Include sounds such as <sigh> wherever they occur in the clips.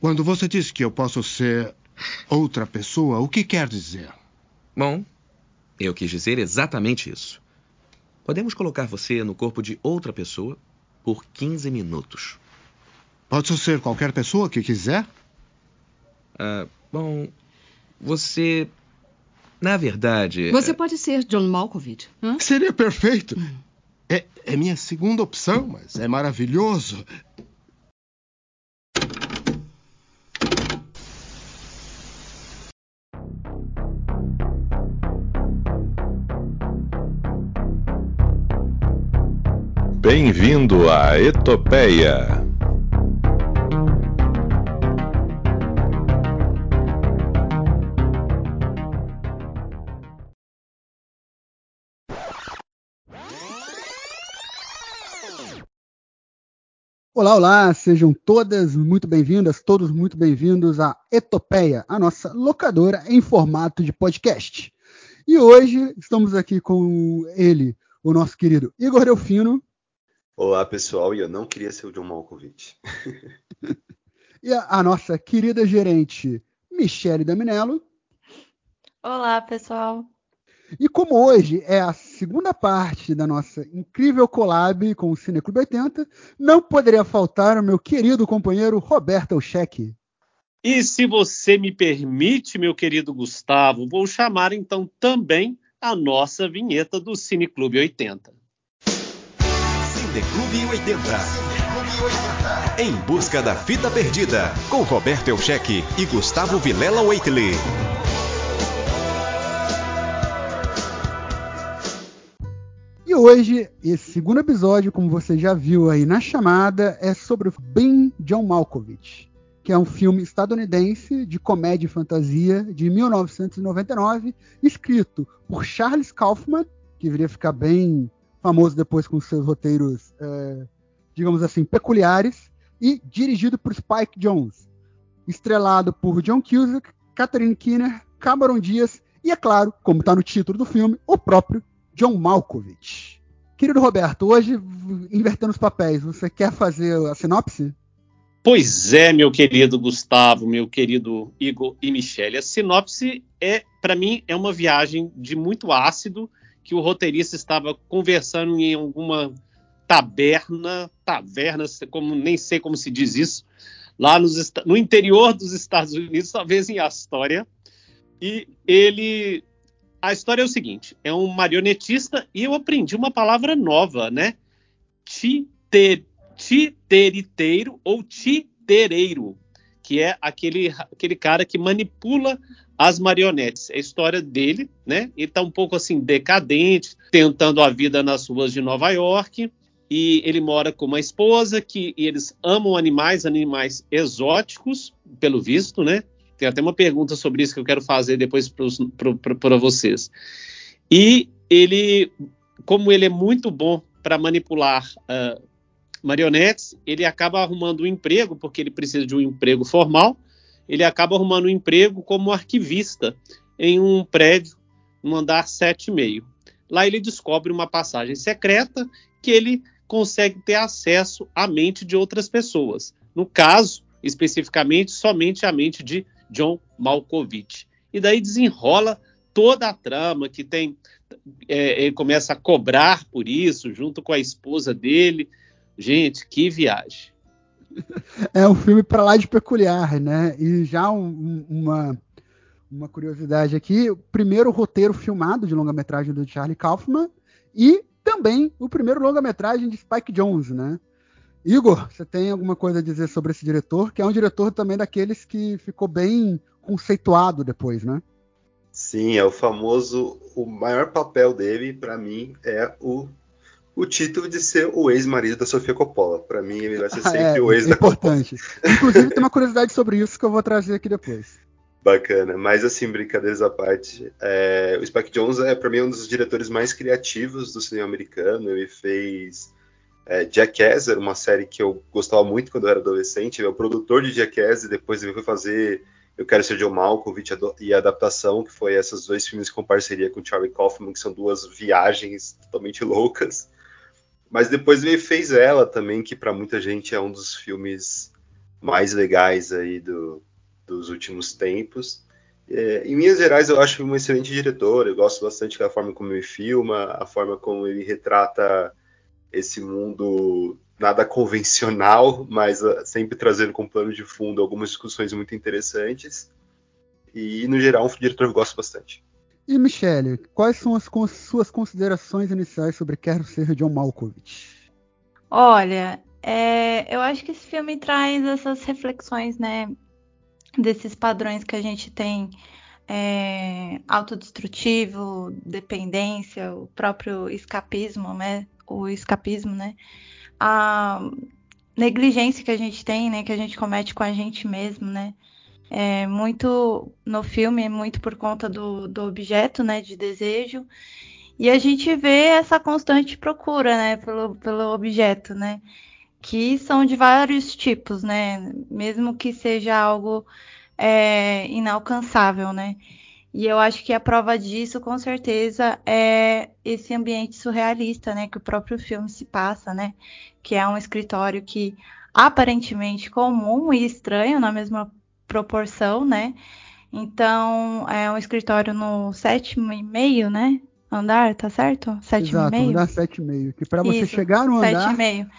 Quando você diz que eu posso ser outra pessoa, o que quer dizer? Bom, eu quis dizer exatamente isso. Podemos colocar você no corpo de outra pessoa por 15 minutos. Pode ser qualquer pessoa que quiser? Ah, bom, você. Na verdade. Você pode ser John Malkovich. Hã? Seria perfeito. É, é minha segunda opção, mas é maravilhoso. Bem-vindo à Etopeia. Olá, olá, sejam todas muito bem-vindas, todos muito bem-vindos à Etopeia, a nossa locadora em formato de podcast. E hoje estamos aqui com ele, o nosso querido Igor Delfino. Olá, pessoal, e eu não queria ser o John Malkovich. <laughs> e a, a nossa querida gerente, Michele Daminello. Olá, pessoal. E como hoje é a segunda parte da nossa incrível collab com o Cineclube 80, não poderia faltar o meu querido companheiro Roberto Elcheque. E se você me permite, meu querido Gustavo, vou chamar então também a nossa vinheta do Cineclube 80. Cineclube 80. Cineclube 80. Em busca da fita perdida, com Roberto Elcheque e Gustavo Vilela Waitley. E hoje, esse segundo episódio, como você já viu aí na chamada, é sobre o Ben John Malkovich, que é um filme estadunidense de comédia e fantasia de 1999, escrito por Charles Kaufman, que viria ficar bem famoso depois com seus roteiros, é, digamos assim, peculiares, e dirigido por Spike Jones, estrelado por John Cusack, Catherine Keener, Cameron Diaz e, é claro, como está no título do filme, o próprio John Malkovich. Querido Roberto, hoje, invertendo os papéis, você quer fazer a sinopse? Pois é, meu querido Gustavo, meu querido Igor e Michele. A sinopse é, para mim, é uma viagem de muito ácido que o roteirista estava conversando em alguma taberna, taverna, como nem sei como se diz isso, lá nos, no interior dos Estados Unidos, talvez em Astoria. E ele a história é o seguinte: é um marionetista e eu aprendi uma palavra nova, né? Titer, titeriteiro ou titereiro, que é aquele, aquele cara que manipula as marionetes. É a história dele, né? Ele tá um pouco assim decadente, tentando a vida nas ruas de Nova York. E ele mora com uma esposa que eles amam animais, animais exóticos, pelo visto, né? Tem até uma pergunta sobre isso que eu quero fazer depois para vocês. E ele, como ele é muito bom para manipular uh, marionetes, ele acaba arrumando um emprego, porque ele precisa de um emprego formal, ele acaba arrumando um emprego como arquivista em um prédio no andar 7,5. Lá ele descobre uma passagem secreta que ele consegue ter acesso à mente de outras pessoas. No caso, especificamente, somente a mente de John Malkovich. E daí desenrola toda a trama que tem. É, ele começa a cobrar por isso, junto com a esposa dele. Gente, que viagem. É um filme para lá de peculiar, né? E já um, uma, uma curiosidade aqui: o primeiro roteiro filmado de longa-metragem do Charlie Kaufman e também o primeiro longa-metragem de Spike Jones, né? Igor, você tem alguma coisa a dizer sobre esse diretor, que é um diretor também daqueles que ficou bem conceituado depois, né? Sim, é o famoso. O maior papel dele, para mim, é o, o título de ser o ex-marido da Sofia Coppola. Para mim, ele vai ser <laughs> sempre é, o ex é da importante. Coppola. Inclusive, tem uma curiosidade sobre isso que eu vou trazer aqui depois. Bacana, mas assim, brincadeiras à parte, é, o Spike Jones é para mim um dos diretores mais criativos do cinema americano. Ele fez é, Jackass era uma série que eu gostava muito quando eu era adolescente. Ele é o produtor de Jackass e depois ele foi fazer Eu Quero Ser John Malkovich e a adaptação, que foi esses dois filmes com parceria com Charlie Kaufman, que são duas viagens totalmente loucas. Mas depois ele fez ela também, que para muita gente é um dos filmes mais legais aí do, dos últimos tempos. É, em Minas Gerais, eu acho um excelente diretor. Eu gosto bastante da forma como ele filma, a forma como ele retrata esse mundo nada convencional, <laughs> mas uh, sempre trazendo como plano de fundo algumas discussões muito interessantes. E, no geral, um diretor que eu gosto bastante. E, Michele, quais são as suas considerações iniciais sobre Quero Ser John Malkovich? Olha, é, eu acho que esse filme traz essas reflexões, né, desses padrões que a gente tem é, autodestrutivo, dependência, o próprio escapismo, né? O escapismo, né? A negligência que a gente tem, né? Que a gente comete com a gente mesmo, né? É muito no filme, é muito por conta do, do objeto, né? De desejo. E a gente vê essa constante procura, né? Pelo, pelo objeto, né? que são de vários tipos, né? Mesmo que seja algo é, inalcançável, né? E eu acho que a prova disso, com certeza, é esse ambiente surrealista, né? Que o próprio filme se passa, né? Que é um escritório que aparentemente comum e estranho na mesma proporção, né? Então, é um escritório no sétimo e meio, né? Andar, tá certo? Sétimo Exato, e meio? andar sete e meio. Que para você chegar no andar... Sete e meio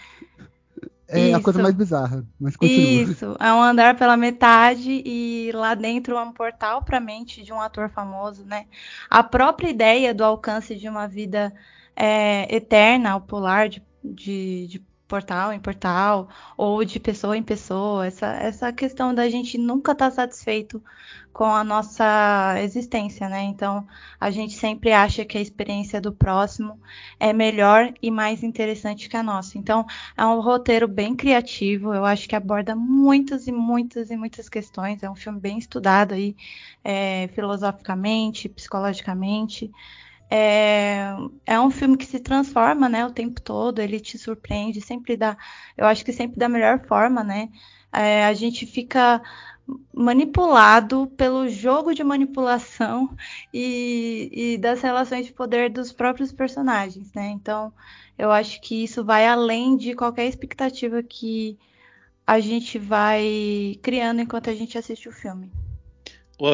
é Isso. a coisa mais bizarra, mas continua. Isso, é um andar pela metade e lá dentro é um portal para a mente de um ator famoso, né? A própria ideia do alcance de uma vida é, eterna, ao pular de, de, de portal em portal ou de pessoa em pessoa, essa, essa questão da gente nunca estar tá satisfeito com a nossa existência, né? Então, a gente sempre acha que a experiência do próximo é melhor e mais interessante que a nossa. Então, é um roteiro bem criativo, eu acho que aborda muitas e muitas e muitas questões, é um filme bem estudado aí, é, filosoficamente, psicologicamente. É, é um filme que se transforma, né, o tempo todo, ele te surpreende, sempre dá, eu acho que sempre da melhor forma, né? É, a gente fica manipulado pelo jogo de manipulação <laughs> e, e, das relações de poder dos próprios personagens, né? Então, eu acho que isso vai além de qualquer expectativa que a gente vai criando enquanto a gente assiste o filme.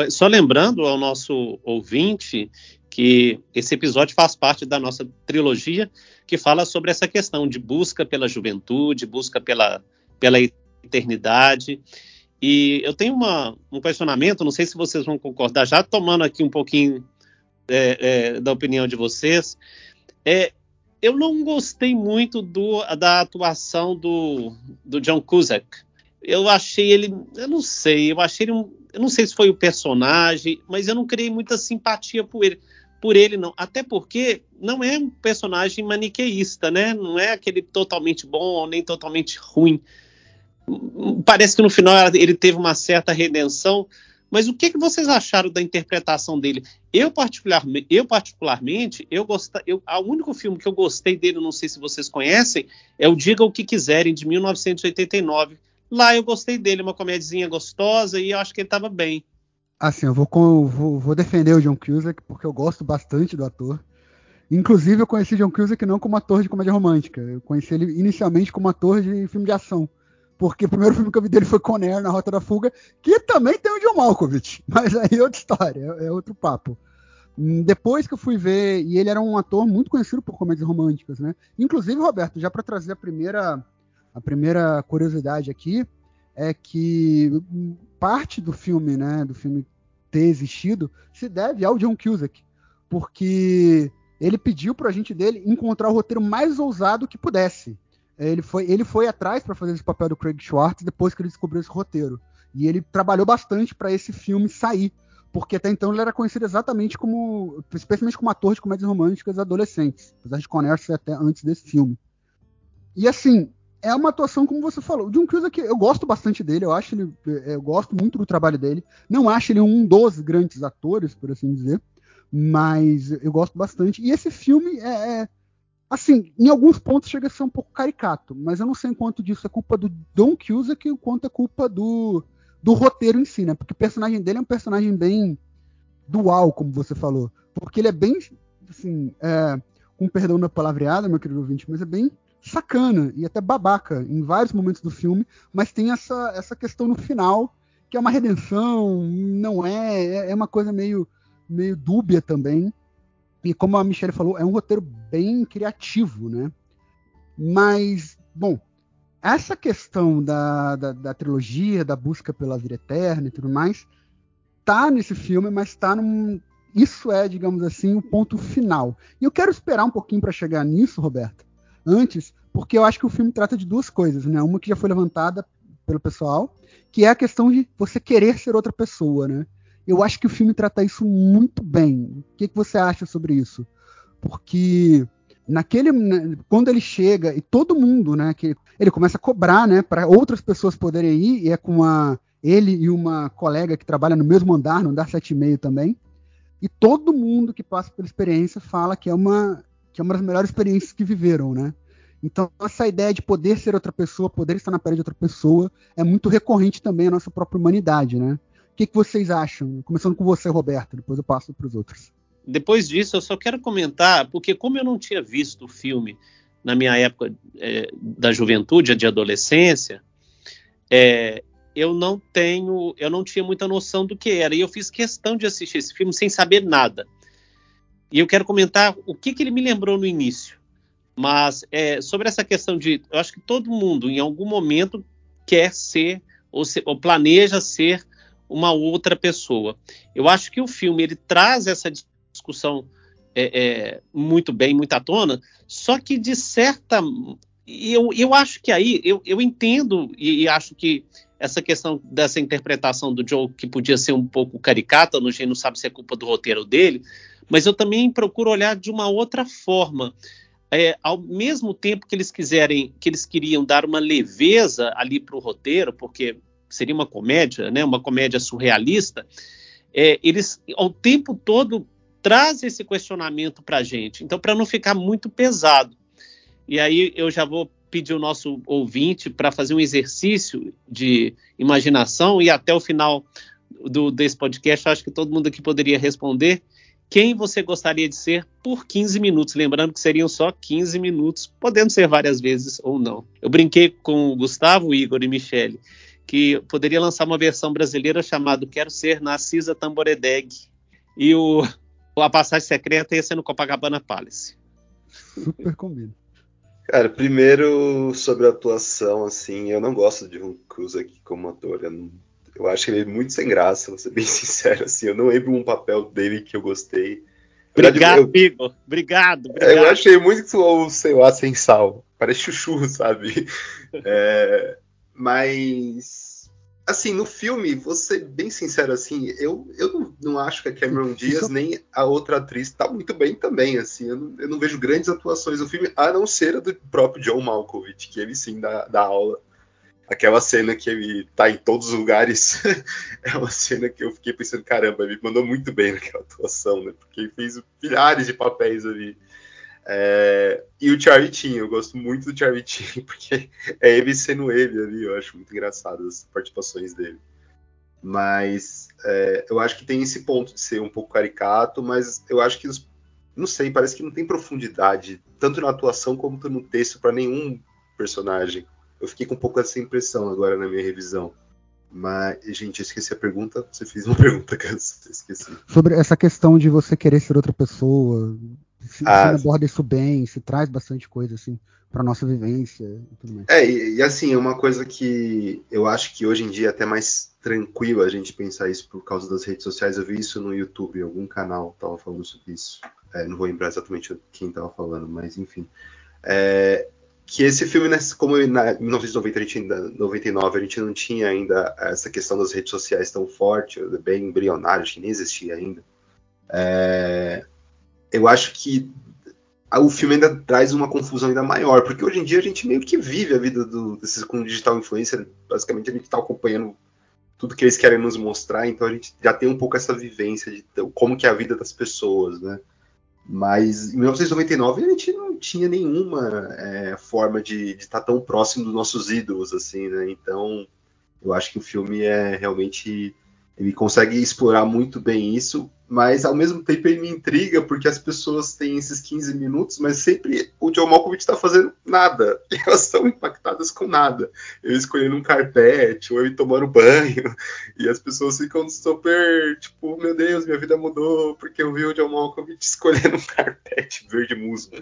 Só lembrando ao nosso ouvinte que esse episódio faz parte da nossa trilogia que fala sobre essa questão de busca pela juventude, busca pela, pela eternidade. E eu tenho uma, um questionamento, não sei se vocês vão concordar, já tomando aqui um pouquinho é, é, da opinião de vocês. É, eu não gostei muito do, da atuação do, do John Cusack. Eu achei ele, eu não sei, eu achei ele um, eu não sei se foi o personagem, mas eu não criei muita simpatia por ele por ele não. Até porque não é um personagem maniqueísta, né? Não é aquele totalmente bom nem totalmente ruim. Parece que no final ele teve uma certa redenção. Mas o que, que vocês acharam da interpretação dele? Eu, particularmente, eu, particularmente, eu gostei. Eu, o único filme que eu gostei dele, não sei se vocês conhecem, é o Diga o que Quiserem, de 1989. Lá eu gostei dele, uma comédiazinha gostosa, e eu acho que ele estava bem. Assim, eu vou, vou, vou, defender o John Cusack porque eu gosto bastante do ator. Inclusive, eu conheci John Cusack não como ator de comédia romântica. Eu conheci ele inicialmente como ator de filme de ação. Porque o primeiro filme que eu vi dele foi Conair na Rota da Fuga, que também tem o John Malkovich. <laughs> Mas aí é outra história, é, é outro papo. Hum, depois que eu fui ver, e ele era um ator muito conhecido por comédias românticas, né? Inclusive, Roberto, já para trazer a primeira, a primeira curiosidade aqui, é que parte do filme, né, do filme ter existido, se deve ao John Cusack, porque ele pediu para a gente dele encontrar o roteiro mais ousado que pudesse. Ele foi, ele foi atrás para fazer esse papel do Craig Schwartz depois que ele descobriu esse roteiro. E ele trabalhou bastante para esse filme sair, porque até então ele era conhecido exatamente como, especialmente como ator de comédias românticas adolescentes, apesar de Conner ser até antes desse filme. E assim, é uma atuação, como você falou. O John Cusack, eu gosto bastante dele, eu acho ele. É, eu gosto muito do trabalho dele. Não acho ele um dos grandes atores, por assim dizer. Mas eu gosto bastante. E esse filme é, é assim, em alguns pontos chega a ser um pouco caricato, mas eu não sei quanto disso é culpa do Don Cusack e quanto é culpa do, do roteiro em si, né? Porque o personagem dele é um personagem bem dual, como você falou. Porque ele é bem, assim, é, com perdão da palavreada, meu querido ouvinte, mas é bem sacana e até babaca em vários momentos do filme, mas tem essa, essa questão no final que é uma redenção, não é, é, é uma coisa meio, meio dúbia também. E como a Michelle falou, é um roteiro bem criativo, né? Mas, bom, essa questão da, da, da, trilogia, da busca pela vida eterna e tudo mais, tá nesse filme, mas tá num. Isso é, digamos assim, o ponto final. E eu quero esperar um pouquinho para chegar nisso, Roberto, antes, porque eu acho que o filme trata de duas coisas, né? Uma que já foi levantada pelo pessoal, que é a questão de você querer ser outra pessoa, né? Eu acho que o filme trata isso muito bem. O que, que você acha sobre isso? Porque naquele né, quando ele chega e todo mundo, né, que ele começa a cobrar, né, para outras pessoas poderem ir, e é com a ele e uma colega que trabalha no mesmo andar, no andar 7,5 também. E todo mundo que passa pela experiência fala que é uma que é uma das melhores experiências que viveram, né? Então, essa ideia de poder ser outra pessoa, poder estar na pele de outra pessoa, é muito recorrente também na nossa própria humanidade, né? O que, que vocês acham? Começando com você, Roberto, depois eu passo para os outros. Depois disso, eu só quero comentar, porque como eu não tinha visto o filme na minha época é, da juventude, de adolescência, é, eu não tenho, eu não tinha muita noção do que era. E eu fiz questão de assistir esse filme sem saber nada. E eu quero comentar o que, que ele me lembrou no início. Mas é, sobre essa questão de. Eu acho que todo mundo, em algum momento, quer ser ou, se, ou, planeja ser uma outra pessoa. Eu acho que o filme ele traz essa discussão é, é, muito bem, muito à tona, só que de certa. Eu, eu acho que aí, eu, eu entendo e, e acho que essa questão dessa interpretação do Joe, que podia ser um pouco caricata, no gente não sabe se é culpa do roteiro dele, mas eu também procuro olhar de uma outra forma é, ao mesmo tempo que eles quiserem, que eles queriam dar uma leveza ali para o roteiro, porque seria uma comédia, né, uma comédia surrealista, é, eles ao tempo todo trazem esse questionamento para a gente. Então, para não ficar muito pesado. E aí eu já vou pedir o nosso ouvinte para fazer um exercício de imaginação e até o final do, desse podcast, acho que todo mundo aqui poderia responder quem você gostaria de ser por 15 minutos. Lembrando que seriam só 15 minutos, podendo ser várias vezes ou não. Eu brinquei com o Gustavo, Igor e Michele que poderia lançar uma versão brasileira chamada Quero Ser Narcisa Tamboredeg. E o, <laughs> a passagem secreta ia ser no Copacabana Palace. Super combina. Cara, primeiro sobre a atuação, assim, eu não gosto de Ron Cruz aqui como ator. Eu não eu acho ele muito sem graça, vou ser bem <laughs> sincero, assim. Eu não lembro um papel dele que eu gostei. Obrigado, eu, Igor. Obrigado, obrigado. Eu achei muito, sei lá, sem sal. Parece chuchu, <laughs> sabe? É, mas, assim, no filme, vou ser bem sincero, assim, eu, eu não, não acho que a Cameron Diaz nem a outra atriz tá muito bem também, assim. Eu não, eu não vejo grandes atuações no filme, a não ser a do próprio John Malkovich, que ele sim dá, dá aula aquela cena que ele tá em todos os lugares <laughs> é uma cena que eu fiquei pensando, caramba, ele mandou muito bem naquela atuação, né? Porque ele fez milhares de papéis ali. É... E o Charlie eu gosto muito do Charlie <laughs> porque é ele sendo ele ali, eu acho muito engraçado as participações dele. Mas é, eu acho que tem esse ponto de ser um pouco caricato, mas eu acho que, não sei, parece que não tem profundidade, tanto na atuação como no texto, para nenhum personagem. Eu fiquei com um pouco essa impressão agora na minha revisão. Mas, gente, eu esqueci a pergunta. Você fez uma <laughs> pergunta que eu esqueci. Sobre essa questão de você querer ser outra pessoa. Se, ah, se aborda isso bem, se traz bastante coisa, assim, para nossa vivência e tudo mais. É, e, e assim, é uma coisa que eu acho que hoje em dia é até mais tranquilo a gente pensar isso por causa das redes sociais. Eu vi isso no YouTube, algum canal tava falando sobre isso. É, não vou lembrar exatamente quem tava falando, mas enfim. É, que esse filme, né, como em 1990, a gente ainda, 99, a gente não tinha ainda essa questão das redes sociais tão forte, bem embrionário, acho que nem existia ainda. É, eu acho que o filme ainda traz uma confusão ainda maior, porque hoje em dia a gente meio que vive a vida do, desses com digital influencer, basicamente a gente está acompanhando tudo que eles querem nos mostrar, então a gente já tem um pouco essa vivência de como que é a vida das pessoas, né? Mas em 1999 a gente não tinha nenhuma é, forma de estar tá tão próximo dos nossos ídolos, assim, né? Então eu acho que o filme é realmente Ele consegue explorar muito bem isso, mas ao mesmo tempo ele me intriga porque as pessoas têm esses 15 minutos, mas sempre o John Malkovich está fazendo nada. E <laughs> elas são impactadas com nada. Ele escolhendo um carpete, ou ele tomando banho, <laughs> e as pessoas ficam super, tipo, meu Deus, minha vida mudou porque eu vi o John Malkovich escolhendo um <laughs> carpete verde musgo.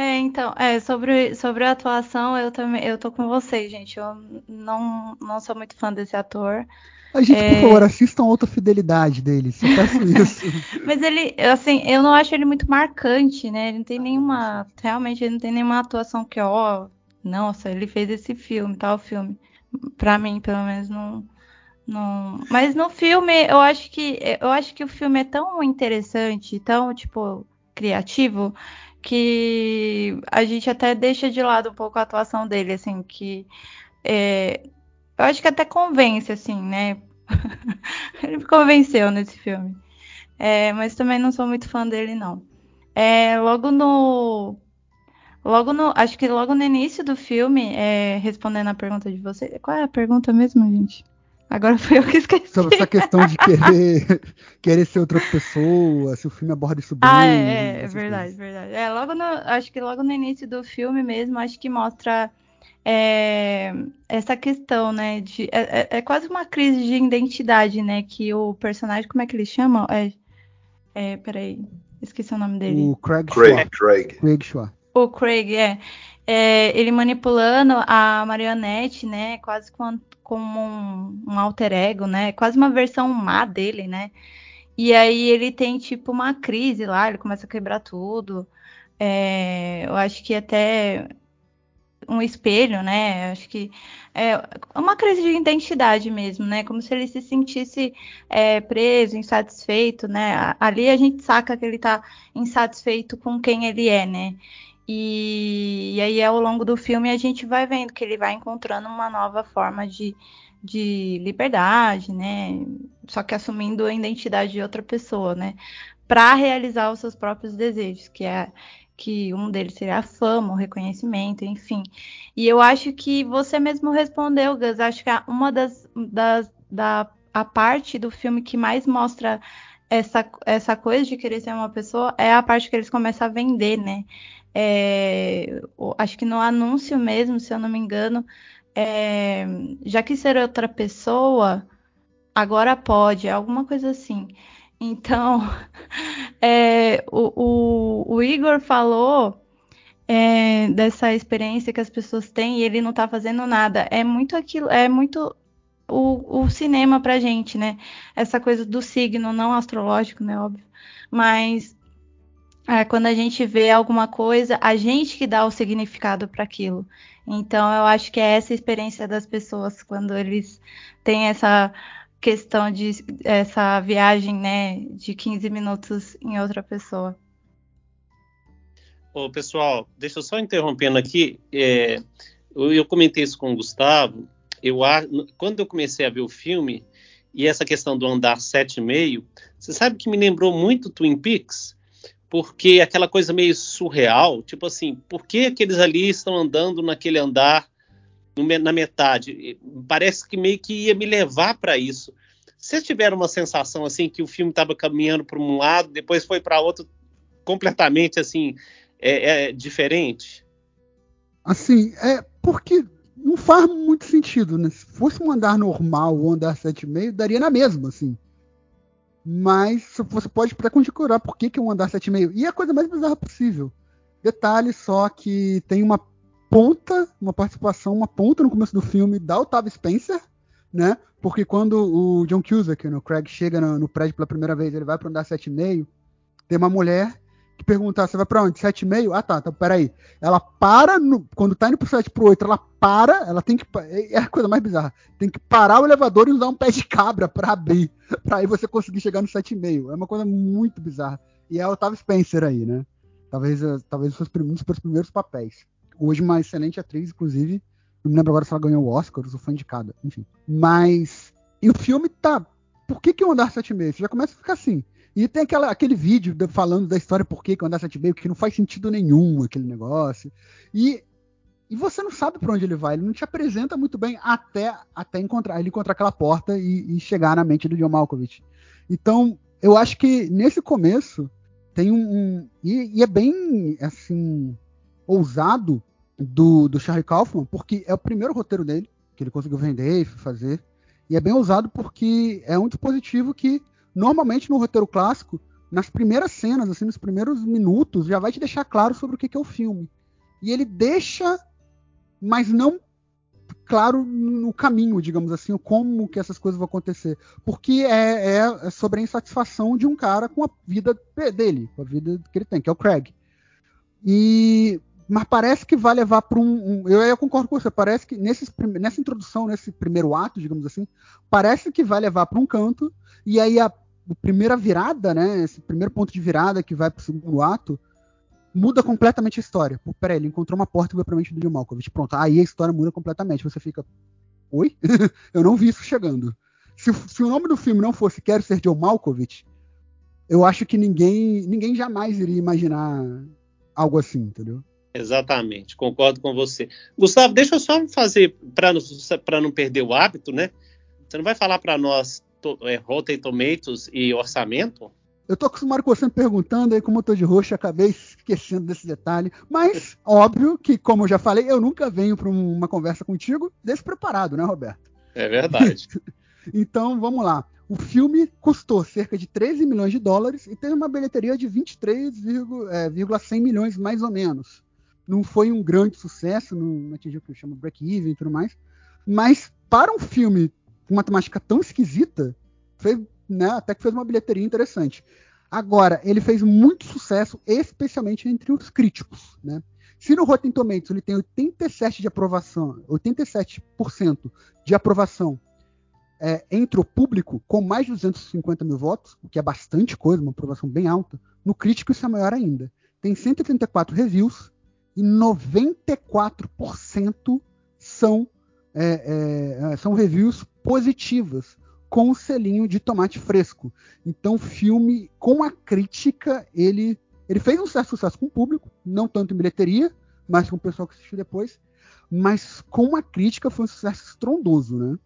É, então, é, sobre, sobre a atuação, eu também, eu tô com vocês, gente. Eu não, não sou muito fã desse ator. A gente, É. por favor, assistam outra fidelidade dele. Só peço <laughs> isso. Mas ele, assim, eu não acho ele muito marcante, né? Ele não tem nenhuma, realmente, ele não tem nenhuma atuação que, ó, nossa, ele fez esse filme, tal filme. Pra mim, pelo menos, não, não. Mas no filme, eu acho que, eu acho que o filme é tão interessante, tão, tipo, criativo, que a gente até deixa de lado um pouco a atuação dele, assim, que é, eu acho que até convence, assim, né? <laughs> Ele me convenceu nesse filme. É, mas também não sou muito fã dele, não. É, logo no. Logo no. Acho que logo no início do filme, é, respondendo a pergunta de você. Qual é a pergunta mesmo, gente? Agora foi eu que esqueci. Sobre essa questão de querer, <laughs> querer ser outra pessoa, se o filme aborda isso bem. Ah, é, é, é verdade, coisas. verdade. É, logo no, acho que logo no início do filme mesmo, acho que mostra é, essa questão, né? De, é, é- é quase uma crise de identidade, né? Que o personagem, como é que eles chamam? É, é, peraí, esqueci o nome dele. O Craig Craig, Schwartz. Craig. Craig Schwartz. O Craig, é. É, ele manipulando a marionete, né? Quase com- como um, um alter ego, né? Quase uma versão má dele, né? E aí ele tem tipo uma crise lá, ele começa a quebrar tudo. É, eu acho que até um espelho, né? Acho que é uma crise de identidade mesmo, né? Como se ele se sentisse é, preso, insatisfeito, né? Ali a gente saca que ele tá insatisfeito com quem ele é, né? E, e aí ao longo do filme a gente vai vendo que ele vai encontrando uma nova forma de, de liberdade, né? Só que assumindo a identidade de outra pessoa, né? Para realizar os seus próprios desejos, que é que um deles seria a fama, o reconhecimento, enfim. E eu acho que você mesmo respondeu, Gus. Acho que uma das, das da a parte do filme que mais mostra essa, essa coisa de querer ser uma pessoa é a parte que eles começam a vender, né? É, acho que no anúncio mesmo, se eu não me engano, é, já que ser outra pessoa, agora pode, alguma coisa assim. Então, <laughs> é, o, o- o Igor falou é, dessa experiência que as pessoas têm e ele não tá fazendo nada. É muito aquilo, é muito o, o cinema pra gente, né? Essa coisa do signo, não astrológico, né? Óbvio. Mas é, quando a gente vê alguma coisa, a gente que dá o significado para aquilo. Então, eu acho que é essa experiência das pessoas quando eles têm essa questão de essa viagem, né, de 15 minutos em outra pessoa. Ô, pessoal, deixa eu só interrompendo aqui. é, eu, eu comentei isso com o Gustavo. Eu, a- quando eu comecei a ver o filme, e essa questão do andar 7,5, você sabe que me lembrou muito Twin Peaks? Porque aquela coisa meio surreal, tipo assim, por que aqueles ali estão andando naquele andar na metade? Parece que meio que ia me levar para isso. Vocês tiveram uma sensação assim que o filme estava caminhando para um lado, depois foi para outro completamente assim é, é diferente? Assim, é porque não faz muito sentido, né? Se fosse um andar normal ou um andar 7,5, daria na mesma, assim. Mas você pode até conjecturar por que, que é um andar 7,5. E é a coisa mais bizarra possível. Detalhe só que tem uma ponta, uma participação, uma ponta no começo do filme da Octavia Spencer, né? Porque quando o John Cusack, no Craig, chega no, no prédio pela primeira vez, ele vai para andar 7,5, tem uma mulher que pergunta, você vai para onde? 7,5? Ah, tá, então peraí. Ela para, no, quando tá indo pro 7 pro 8, ela para, ela tem que. É a coisa mais bizarra. Tem que parar o elevador e usar um pé de cabra para abrir. Pra aí você conseguir chegar no 7,5. É uma coisa muito bizarra. E é o Otávio Spencer aí, né? Talvez, eh, talvez um dos seus primeiros papéis. Hoje, uma excelente atriz, inclusive. Não me lembro agora se ela ganhou o Oscar ou foi indicada. Enfim. Mas. E o filme tá. Por que, que o Andar 7,5? Você já começa a ficar assim. E tem aquela, aquele vídeo de- falando da história por que o Andar 7,5, que não faz sentido nenhum aquele negócio. E e você não sabe para onde ele vai, ele não te apresenta muito bem até, até encontrar ele encontrar aquela porta e, e chegar na mente do John Malkovich. Então, eu acho que nesse começo tem um, um e, e, é bem assim ousado do, do Charlie Kaufman, porque é o primeiro roteiro dele que ele conseguiu vender e fazer. E é bem ousado porque é um dispositivo que normalmente no roteiro clássico, nas primeiras cenas, assim, nos primeiros minutos, já vai te deixar claro sobre o que é o filme. E ele deixa mas não claro no caminho, digamos assim, como que essas coisas vão acontecer. Porque é, é, é, sobre a insatisfação de um cara com a vida dele, com a vida que ele tem, que é o Craig. E mas parece que vai levar para um, um, eu, eu, concordo com você. Parece que nesse, nessa introdução, nesse primeiro ato, digamos assim, parece que vai levar para um canto. E aí a, a, primeira virada, né? Esse primeiro ponto de virada que vai para o segundo ato, muda completamente a história. Pô, peraí, ele encontrou uma porta que vai pra mente do John Malkovich. Pronto, aí a história muda completamente. Você fica. Oi? <laughs> eu não vi isso chegando. Se, se, o nome do filme não fosse Quero Ser John Malkovich, eu acho que ninguém, ninguém jamais iria imaginar algo assim, entendeu? Exatamente, concordo com você. Gustavo, deixa eu só fazer, para não perder o hábito, né? Você não vai falar para nós to, é, Rotten Tomatoes e orçamento? Eu tô acostumado com você me perguntando, aí como eu tô de roxo, acabei esquecendo desse detalhe. Mas, óbvio que, como eu já falei, eu nunca venho para uma conversa contigo despreparado, né, Roberto? É verdade. <laughs> então, vamos lá. O filme custou cerca de 13 milhões de dólares e teve uma bilheteria de 23,100 é, milhões, mais ou menos. Não foi um grande sucesso, não atingiu o que chama break-even e tudo mais. Mas, para um filme com uma temática tão esquisita, fez né, até que fez uma bilheteria interessante. Agora, ele fez muito sucesso, especialmente entre os críticos, né? Se no Rotten Tomatoes ele tem 87 de aprovação, 87% de aprovação é, entre o público, com mais de 250 mil votos, o que é bastante coisa, uma aprovação bem alta, no crítico isso é maior ainda. Tem 134 reviews e 94% são, é, é, são reviews positivas com o selinho de tomate fresco. Então, filme, com a crítica, ele, ele fez um certo sucesso com o público, não tanto em bilheteria, mas com o pessoal que assistiu depois. Mas com a crítica foi um sucesso estrondoso, né?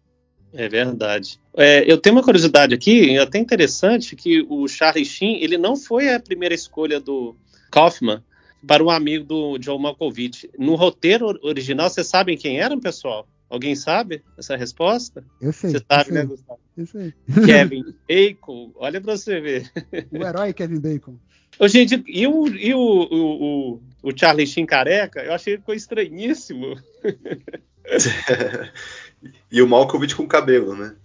É verdade. É, eu tenho uma curiosidade aqui, até interessante, que o Charlie Sheen, ele não foi a primeira escolha do Kaufman para um amigo do John Malkovich. No roteiro original, vocês sabem quem era, pessoal? Alguém sabe essa resposta? Eu sei. Você sabe, né, Gustavo? Eu sei. Kevin Bacon. Olha pra você ver. O herói Kevin Bacon. Ô, gente, e o, e o, o, o, o Charlie Sheen careca? Eu achei que ficou estranhíssimo. <laughs> e o Malkovich com cabelo, né?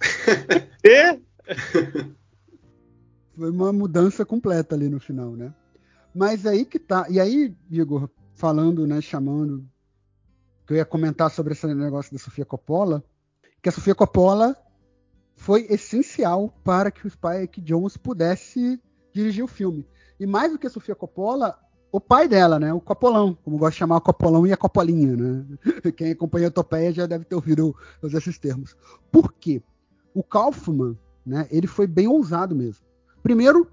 É? <laughs> Foi uma mudança completa ali no final, né? Mas aí que tá. E aí, Igor, falando, né, chamando que eu ia comentar sobre esse negócio da Sofia Coppola, que a Sofia Coppola foi essencial para que o Spike Jones pudesse dirigir o filme. E mais do que a Sofia Coppola, o pai dela, né? O Copolão, como gosta de chamar o Copolão e a Copolinha, né? <laughs> Quem acompanha a Topeia já deve ter ouvido usar esses termos. Por quê? O Kaufman, né? Ele foi bem ousado mesmo. Primeiro,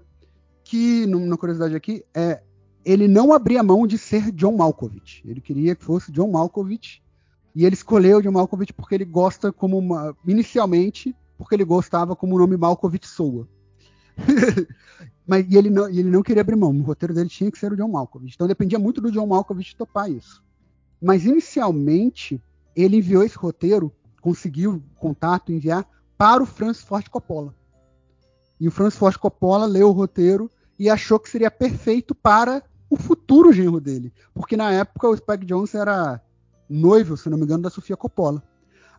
que, na curiosidade aqui, é ele não abria mão de ser John Malkovich. Ele queria que fosse John Malkovich e ele escolheu John Malkovich porque ele gosta como uma, inicialmente porque ele gostava como o nome Malkovich soa. <laughs> Mas e ele não, e ele não queria abrir mão. O roteiro dele tinha que ser o John Malkovich. Então dependia muito do John Malkovich topar isso. Mas inicialmente ele enviou esse roteiro, conseguiu contato, enviar para o Francis Ford Coppola. E o Francis Ford Coppola leu o roteiro e achou que seria perfeito para o futuro genro dele. Porque na época o Spike Jones era noivo, se não me engano, da Sofia Coppola.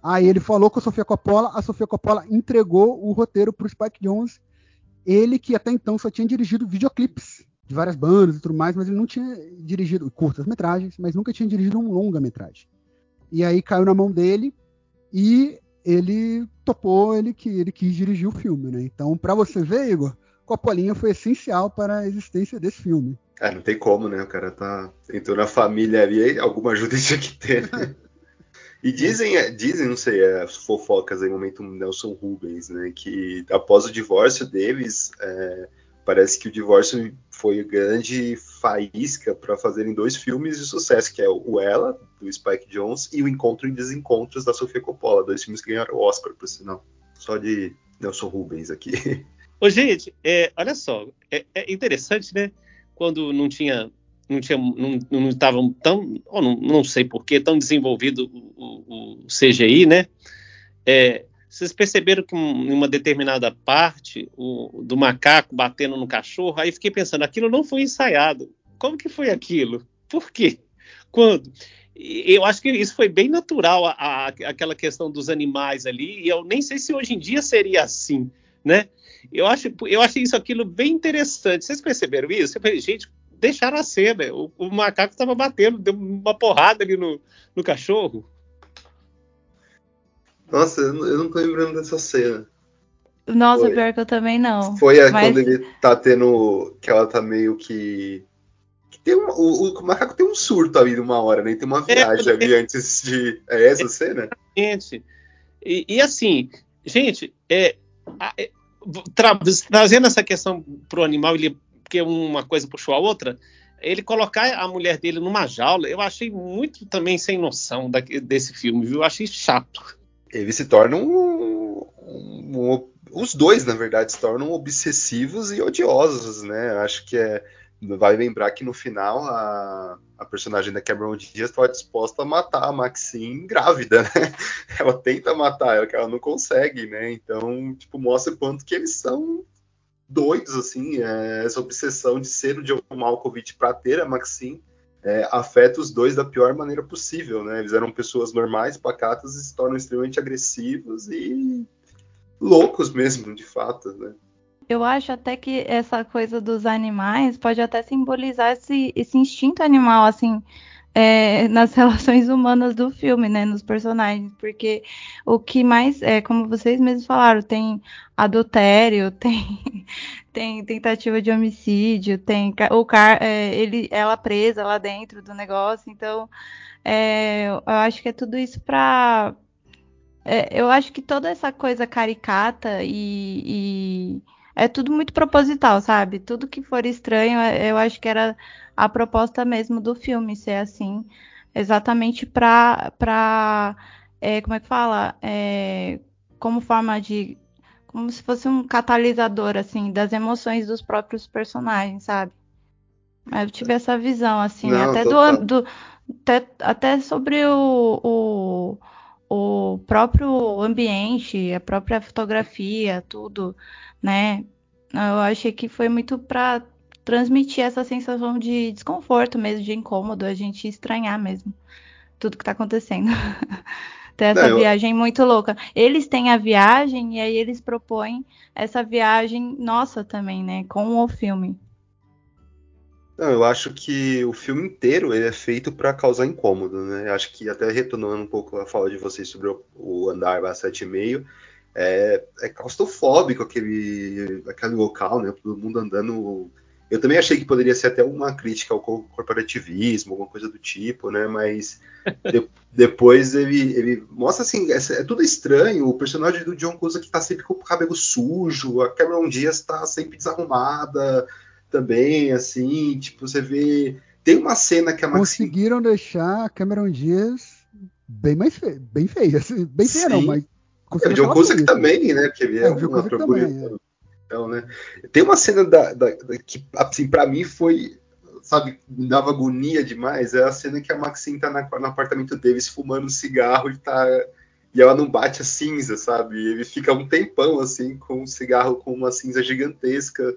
Aí ele falou com a Sofia Coppola, a Sofia Coppola entregou o roteiro para o Spike Jones. Ele que até então só tinha dirigido videoclipes de várias bandas e tudo mais, mas ele não tinha dirigido curtas-metragens, mas nunca tinha dirigido um longa-metragem. E aí caiu na mão dele e ele topou, ele que ele quis dirigir o filme, né? Então, para você ver, Igor, Coppolinha foi essencial para a existência desse filme. É, não tem como, né? O cara tá entrou na família ali, alguma ajuda tinha que ter. <laughs> e dizem, é, dizem, não sei, é, fofocas aí, momento Nelson Rubens, né? Que após o divórcio deles, é, parece que o divórcio foi grande faísca para fazerem dois filmes de sucesso, que é o Ela, do Spike Jones, e o Encontro e Desencontros, da Sofia Coppola, dois filmes que ganharam o Oscar, por sinal. Só de Nelson Rubens aqui. <laughs> Ô, gente, é, olha só, é, é, interessante, né? Quando não tinha, não tinha, não, não estavam tão, ou não, não sei porquê, tão desenvolvido o, o, o CGI, né? É, vocês perceberam que em uma determinada parte o, do macaco batendo no cachorro, aí fiquei pensando, aquilo não foi ensaiado. Como que foi aquilo? Por quê? Quando? Eu acho que isso foi bem natural, a, a, aquela questão dos animais ali, e eu nem sei se hoje em dia seria assim, né? Eu acho, eu achei isso aquilo bem interessante. Vocês perceberam isso? Eu falei, gente, deixaram a cena. O, o macaco estava batendo, deu uma porrada ali no, no cachorro. Nossa, eu não, eu não tô lembrando dessa cena. Nossa, foi, pior que eu também não. Foi a, mas... quando ele tá tendo. que ela tá meio que. que tem um, o, o, macaco tem um surto ali numa hora, né? Tem uma é, viagem é, ali antes de. É essa é, cena? Gente. E, e, assim, gente, é, é tra, trazendo essa questão pro animal, ele, porque uma coisa puxou a outra, ele colocar a mulher dele numa jaula, eu achei muito também sem noção da, desse filme, viu? Eu achei chato eles se tornam um, um, um, os dois, na verdade, se tornam obsessivos e odiosos, né? Acho que é vai lembrar que no final a, a personagem da Cameron Diaz estava disposta a matar a Maxine grávida, né? <laughs> Ela tenta matar ela, que ela não consegue, né? Então, tipo, mostra quanto que eles são doidos, assim, é, essa obsessão de ser o John Malkovich para ter a Maxine é, afeta os dois da pior maneira possível, né? Eles eram pessoas normais, pacatas, e se tornam extremamente agressivos e loucos mesmo, de fato, né? Eu acho até que essa coisa dos animais pode até simbolizar esse, esse instinto animal, assim, é, <laughs> nas relações humanas do filme, né, nos personagens, porque o que mais, é, como vocês mesmos falaram, tem adultério, <laughs> tem, tem tentativa de homicídio, tem o car, é, ele, ela presa lá dentro do negócio, então é, eu acho que é tudo isso para é, eu acho que toda essa coisa caricata e, e é tudo muito proposital, sabe? Tudo que for estranho, eu acho que era a proposta mesmo do filme ser assim, exatamente para, para é, como é que fala, é, como forma de, como se fosse um catalisador assim das emoções dos próprios personagens, sabe? Eu tive essa visão assim, Não, até do, do até, até, sobre o, o, o próprio ambiente, a própria fotografia, tudo, né? Eu achei que foi muito para transmitir essa sensação de desconforto mesmo, de incômodo, a gente estranhar mesmo tudo que está acontecendo. <laughs> Ter essa Não, viagem eu... muito louca. Eles têm a viagem e aí eles propõem essa viagem nossa também, né? Com o filme. Não, eu acho que o filme inteiro ele é feito para causar incômodo, né? Acho que até retornando um pouco a fala de vocês sobre o, o andar 7,5, é, é claustrofóbico aquele, aquele local, né? Todo mundo andando eu também achei que poderia ser até uma crítica ao corporativismo, alguma coisa do tipo, né? Mas <laughs> de, depois ele, ele mostra assim, é, é, tudo estranho. O personagem do John Cusack tá sempre com o cabelo sujo, a Cameron Diaz tá sempre desarrumada também, assim, tipo, você vê. Tem uma cena que a Maxine... Conseguiram deixar a Cameron Diaz bem mais feia, bem feia, assim, bem feia não, mas. É, o John Cusack também, né? Porque ele é, é um ator bonito. É. Então, né? Tem uma cena da, da, da que, assim, para mim foi, sabe, me dava agonia demais. É a cena que a Maxine tá na, no apartamento deles fumando um cigarro e tá. E ela não bate a cinza, sabe? Ele fica um tempão, assim, com um cigarro com uma cinza gigantesca.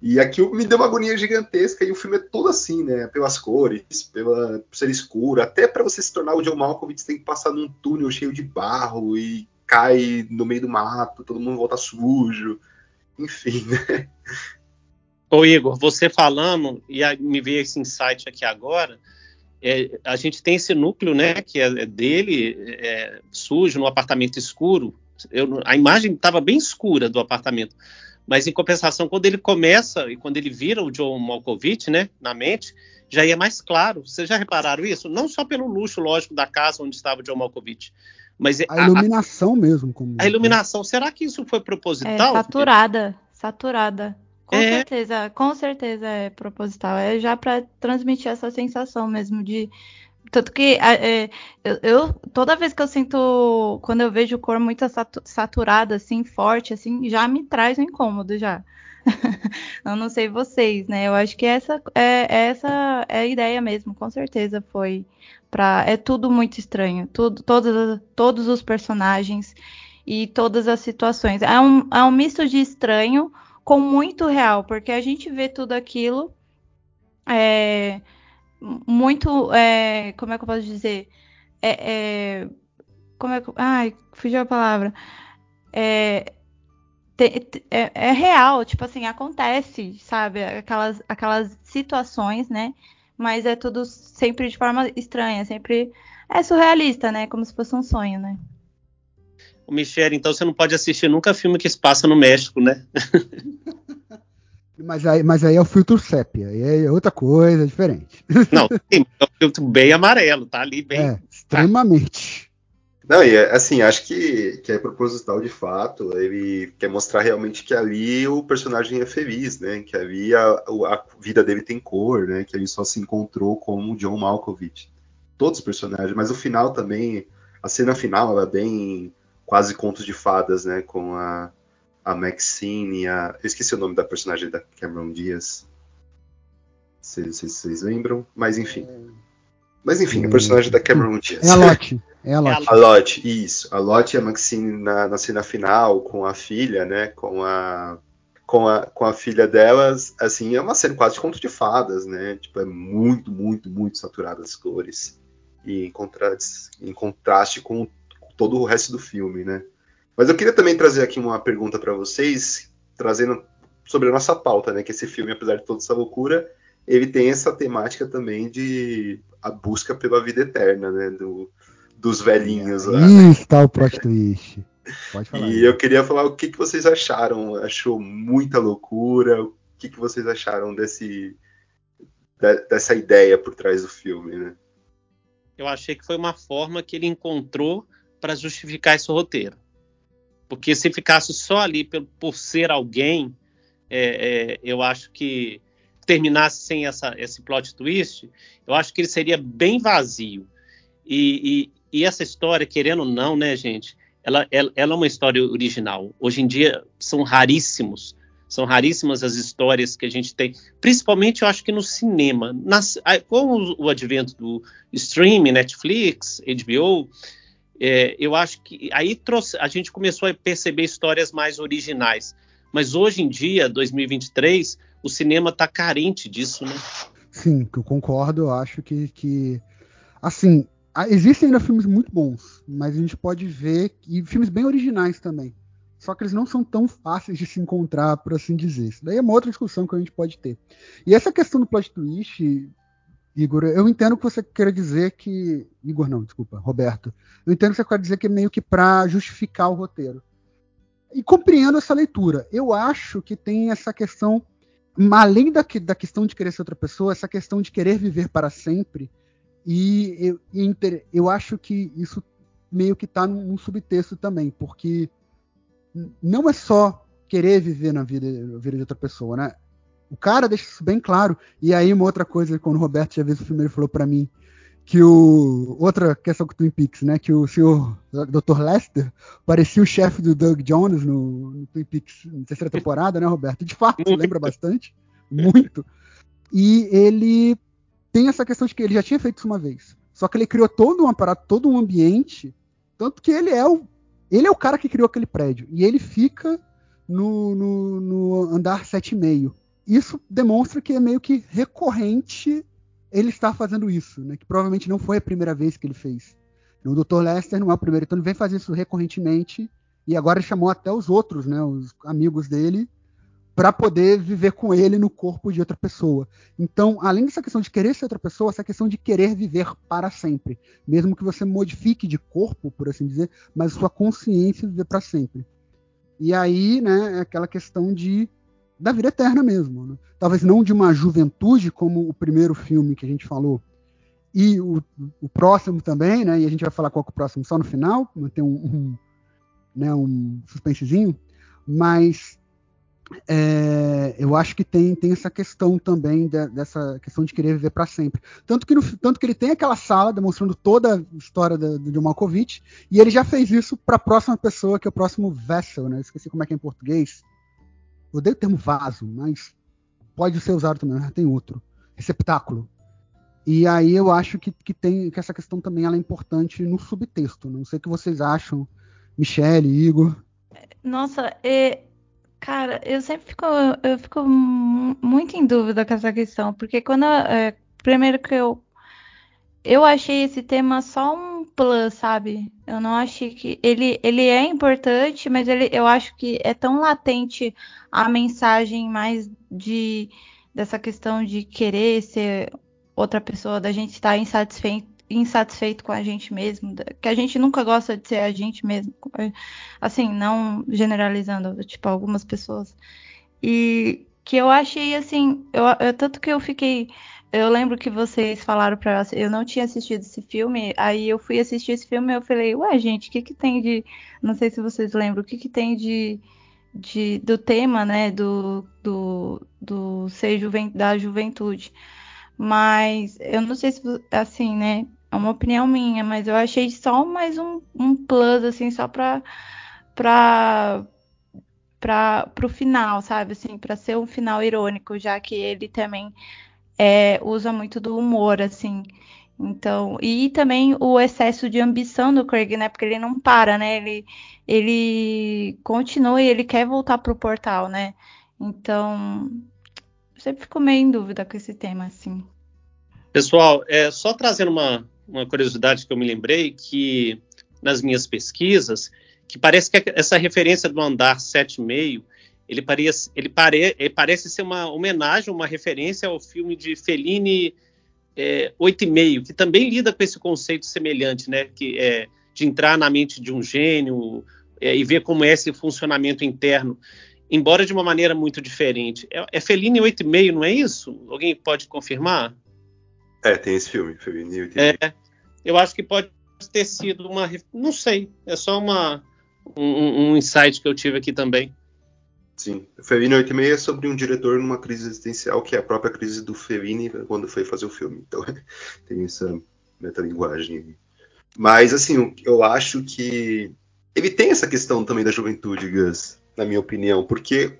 E aquilo me deu uma agonia gigantesca e o filme é todo assim, né? Pelas cores, pela por ser escuro, até para você se tornar o John Malkovich tem que passar num túnel cheio de barro e cai no meio do mato, todo mundo volta sujo enfim, né? Ô Igor, você falando, e me veio esse insight aqui agora, é, a gente tem esse núcleo, né, que é dele, é, sujo, no apartamento escuro. Eu, a imagem estava bem escura do apartamento, mas em compensação, quando ele começa e quando ele vira o John Malkovich, né, na mente, já ia mais claro. Vocês já repararam isso? Não só pelo luxo, lógico, da casa onde estava o John Malkovich, mas a, a iluminação mesmo. Como... A iluminação, será que isso foi proposital? É, saturada, saturada. Com É. certeza, com certeza é proposital. É já para transmitir essa sensação mesmo de. Tanto que é, eu, eu- toda vez que eu sinto, quando eu vejo cor muito satu- saturada, assim, forte, assim, já me traz um incômodo já. <laughs> eu não sei vocês, né? Eu acho que essa é essa é a ideia mesmo, com certeza foi para é tudo muito estranho, tudo, todos, todos os personagens e todas as situações. É um, é um misto de estranho com muito real, porque a gente vê tudo aquilo é, muito, é, como é que eu posso dizer? É, é, como é que, ai, fugiu a palavra. É, é, é real, tipo assim, acontece, sabe? Aquelas, aquelas situações, né? Mas é tudo sempre de forma estranha, sempre é surrealista, né? Como se fosse um sonho, né? O Michel, então você não pode assistir nunca filme que se passa no México, né? <laughs> Mas aí, mas aí é o filtro sépia, aí é outra coisa, é diferente. <laughs> Não, tem é um filtro bem amarelo, tá ali bem. É, extremamente. Não, e é, assim, acho que, que é proposital de fato. Ele quer mostrar realmente que ali o personagem é feliz, né? Que ali a, a vida dele tem cor, né? Que ele só se encontrou com o John Malkovich. Todos os personagens, mas o final também, a cena final, ela é bem quase contos de fadas, né? Com a, a Maxine, a. Eu esqueci o nome da personagem da Cameron Diaz. Vocês vocês- vocês lembram? Mas enfim. Mas enfim, o personagem da Cameron Diaz. É a Lotte. É a Lotte. A Lot, isso. A Lot e a Maxine na, na cena final, com a filha, né? Com a, com a, com a filha delas, assim, é uma cena quase de conto de fadas, né? Tipo, é muito, muito, muito saturada as cores. E em contraste, em contraste com todo o resto do filme, né? Mas eu queria também trazer aqui uma pergunta para vocês, trazendo sobre a nossa pauta, né? Que esse filme, apesar de toda essa loucura, ele tem essa temática também de a busca pela vida eterna, né? Do, dos velhinhos lá. Aí está o plot twist. Pode falar. E eu queria falar o que, que vocês acharam. Achou muita loucura? O que, que vocês acharam desse, de- dessa ideia por trás do filme, né? Eu achei que foi uma forma que ele encontrou para justificar esse roteiro. Porque se ficasse só ali por, por ser alguém, é, é, eu acho que terminasse sem essa, esse plot twist, eu acho que ele seria bem vazio. E, e- e essa história, querendo ou não, né, gente, ela, ela, ela é uma história original. Hoje em dia são raríssimos, são raríssimas as histórias que a gente tem, principalmente eu acho que no cinema. Nas, com o advento do streaming, Netflix, HBO, é, eu acho que aí trouxe, a gente começou a perceber histórias mais originais. Mas hoje em dia, 2023, o cinema está carente disso, né? Sim, eu concordo, eu acho que, que assim, existem ainda filmes muito bons, mas a gente pode ver e filmes bem originais também. Só que eles não são tão fáceis de se encontrar, por assim dizer. Isso daí é uma outra discussão que a gente pode ter. E essa questão do plot twist, Igor, eu entendo que você queira dizer que. Igor, não, desculpa, Roberto. Eu entendo que você quer dizer que é meio que para justificar o roteiro. E compreendo essa leitura. Eu acho que tem essa questão além da, da questão de querer ser outra pessoa, essa questão de querer viver para sempre, e eu, e eu acho que isso meio que está num, num subtexto também, porque não é só querer viver na vida, vida de outra pessoa, né? O cara deixa isso bem claro. E aí, uma outra coisa, quando o Roberto já viu o filme, ele falou para mim que o. Outra questão com o Twin Peaks, né? Que o senhor Dr. Lester parecia o chefe do Doug Jones no, no Twin Peaks, na terceira temporada, né, Roberto? De fato, lembra bastante. Muito. E ele tem essa questão de que ele já tinha feito isso uma vez. Só que ele criou todo um aparato, todo um ambiente. Tanto que ele é o. Ele é o cara que criou aquele prédio. E ele fica no, no, no andar 7,5. Isso demonstra que é meio que recorrente ele estar fazendo isso, né? Que provavelmente não foi a primeira vez que ele fez. O Dr. Lester não é o primeiro, então ele vem fazer isso recorrentemente e agora chamou até os outros, né, os amigos dele, para poder viver com ele no corpo de outra pessoa. Então, além dessa questão de querer ser outra pessoa, essa questão de querer viver para sempre, mesmo que você modifique de corpo, por assim dizer, mas sua consciência viver para sempre. E aí, né, é aquela questão de da vida eterna mesmo. Né? Talvez não de uma juventude como o primeiro filme que a gente falou e o, o próximo também, né? E a gente vai falar qual é o próximo só no final, tem um, um, né, um suspensezinho, mas é, eu acho que tem, tem essa questão também de, dessa questão de querer viver para sempre. Tanto que, no, tanto que ele tem aquela sala demonstrando toda a história do John Malkovich e ele já fez isso para a próxima pessoa, que é o próximo vessel, né? Esqueci como é que é em português. Eu odeio o termo vaso, mas pode ser usado também, tem outro. Receptáculo. E aí eu acho que, que tem que essa questão também ela é importante no subtexto. Não sei o que vocês acham, Michele, Igor. Nossa, é, Cara, eu sempre fico, eu fico muito em dúvida com essa questão, porque quando é, primeiro que eu eu achei esse tema só um plus, sabe? Eu não achei que ele, ele é importante, mas ele, eu acho que é tão latente a mensagem mais de dessa questão de querer ser outra pessoa, da gente estar insatisfeito insatisfeito com a gente mesmo, que a gente nunca gosta de ser a gente mesmo, assim, não generalizando, tipo, algumas pessoas. E que eu achei assim, eu, eu tanto que eu fiquei, eu lembro que vocês falaram para eu não tinha assistido esse filme, aí eu fui assistir esse filme e eu falei, ué, gente, o que que tem de, não sei se vocês lembram, o que que tem de de, do tema, né, do, do, do ser juven, da juventude. Mas eu não sei se, assim, né, é uma opinião minha, mas eu achei só mais um, um plus, assim, só pra, pra, pra, pro final, sabe? Assim, pra ser um final irônico, já que ele também é, usa muito do humor, assim. Então, e também o excesso de ambição do Craig, né? Porque ele não para, né? Ele, ele continua e ele quer voltar pro portal, né? Então, sempre fico meio em dúvida com esse tema, assim. Pessoal, é, só trazendo uma, uma curiosidade que eu me lembrei, que nas minhas pesquisas, que parece que essa referência do andar 7,5, ele, parece, ele, pare, ele parece ser uma homenagem, uma referência ao filme de Fellini é, 8,5, que também lida com esse conceito semelhante, né? Que é de entrar na mente de um gênio é, e ver como é esse funcionamento interno, embora de uma maneira muito diferente. É, é Fellini 8,5, não é isso? Alguém pode confirmar? É, tem esse filme, Fellini É, eu acho que pode ter sido uma. Não sei, é só uma, um, um insight que eu tive aqui também. Sim, Fellini 86 é sobre um diretor numa crise existencial, que é a própria crise do Fellini quando foi fazer o filme. Então <laughs> tem essa metalinguagem. Mas, assim, eu acho que ele tem essa questão também da juventude, Gus, na minha opinião, porque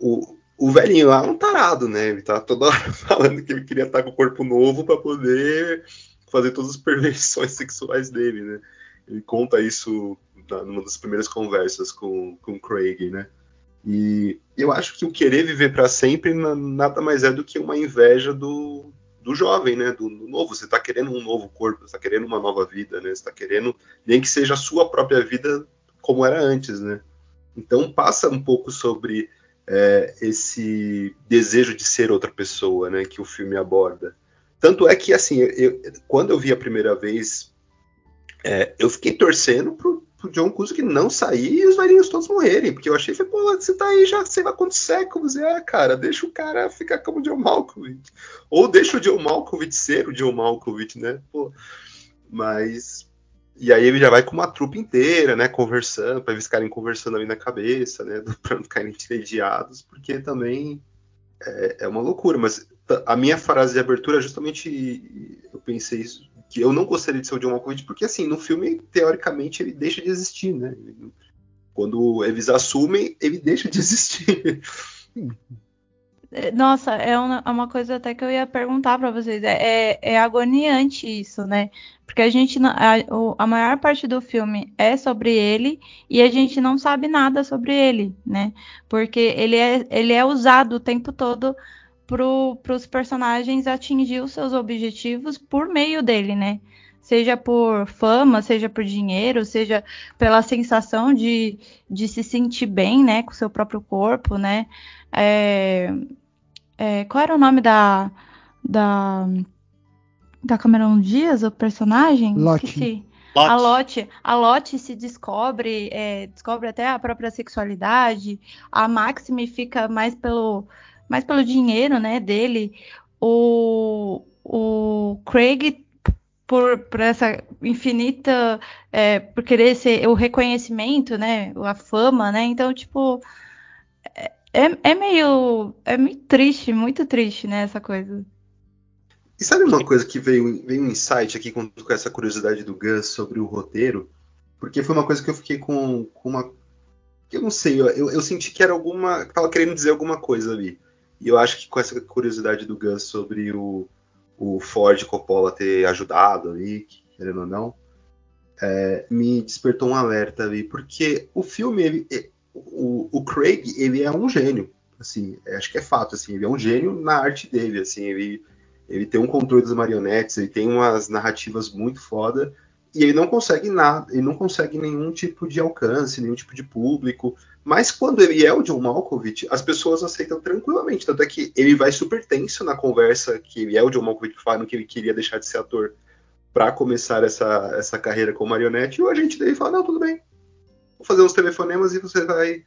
o, o velhinho lá é um tarado, né? Ele tá toda hora <laughs> falando que ele queria estar com o corpo novo para poder fazer todas as perversões <laughs> sexuais dele, né? Ele conta isso numa das primeiras conversas com, com Craig, né? E eu acho que o querer viver para sempre nada mais é do que uma inveja do, do jovem, né? Do, do novo. Você está querendo um novo corpo, você está querendo uma nova vida, né? Você está querendo nem que seja a sua própria vida como era antes, né? Então passa um pouco sobre é, esse desejo de ser outra pessoa, né, que o filme aborda. Tanto é que, assim, eu, quando eu vi a primeira vez, é, eu fiquei torcendo pro, pro John Cusack não sair e os velhinhos todos morrerem, porque eu achei, pô, você tá aí já sei lá quantos séculos, ah, cara, deixa o cara ficar como o John Malkovich. Ou deixa o John Malkovich ser o John Malkovich, né, pô. Mas e aí ele já vai com uma trupe inteira, né, conversando, para eles ficarem conversando ali na cabeça, né, <laughs> para não ficarem entediados, porque também é, é, uma loucura. Mas a minha frase de abertura é justamente, eu pensei isso, que eu não gostaria de ser o John Malkovich, porque assim, no filme, teoricamente, ele deixa de existir, né? Quando eles assumem, ele deixa de existir. Nossa, é uma, é uma, coisa até que eu ia perguntar para vocês. É, é, é, agoniante isso, né? Porque a gente, a, a, maior parte do filme é sobre ele e a gente não sabe nada sobre ele, né? Porque ele é, ele é usado o tempo todo para os personagens atingir os seus objetivos por meio dele, né? Seja por fama, seja por dinheiro, seja pela sensação de, de se sentir bem, né, com o seu próprio corpo, né? É, é, qual era o nome da. da. da Cameron Dias, o personagem? Lotte. A Lotte, a Lotte se descobre, é, descobre até a própria sexualidade. A Maxime fica mais pelo, mais pelo dinheiro, né, dele. O, o Craig por, por, essa infinita, é, por querer ser o reconhecimento, né, a fama, né, então, tipo, é, é meio. É meio triste, muito triste, né, essa coisa. E sabe uma coisa que veio, veio um insight aqui com, com essa curiosidade do Gus sobre o roteiro? Porque foi uma coisa que eu fiquei com, com uma. Eu não sei, eu, eu senti que era alguma. Tava querendo dizer alguma coisa ali. E eu acho que com essa curiosidade do Gus sobre o, o Ford Coppola ter ajudado ali, querendo ou não, é, me despertou um alerta ali. Porque o filme, ele, o, o Craig, ele é um gênio. Assim, acho que é fato, assim, ele é um gênio na arte dele, assim, ele ele tem um controle das marionetes, ele tem umas narrativas muito foda e ele não consegue nada, ele não consegue nenhum tipo de alcance, nenhum tipo de público. Mas quando ele é o John Malkovich, as pessoas aceitam tranquilamente. Tanto é que ele vai super tenso na conversa que ele é o John Malkovich falando que ele queria deixar de ser ator para começar essa, essa carreira com marionete. E o agente dele fala: Não, tudo bem, vou fazer uns telefonemas e você vai,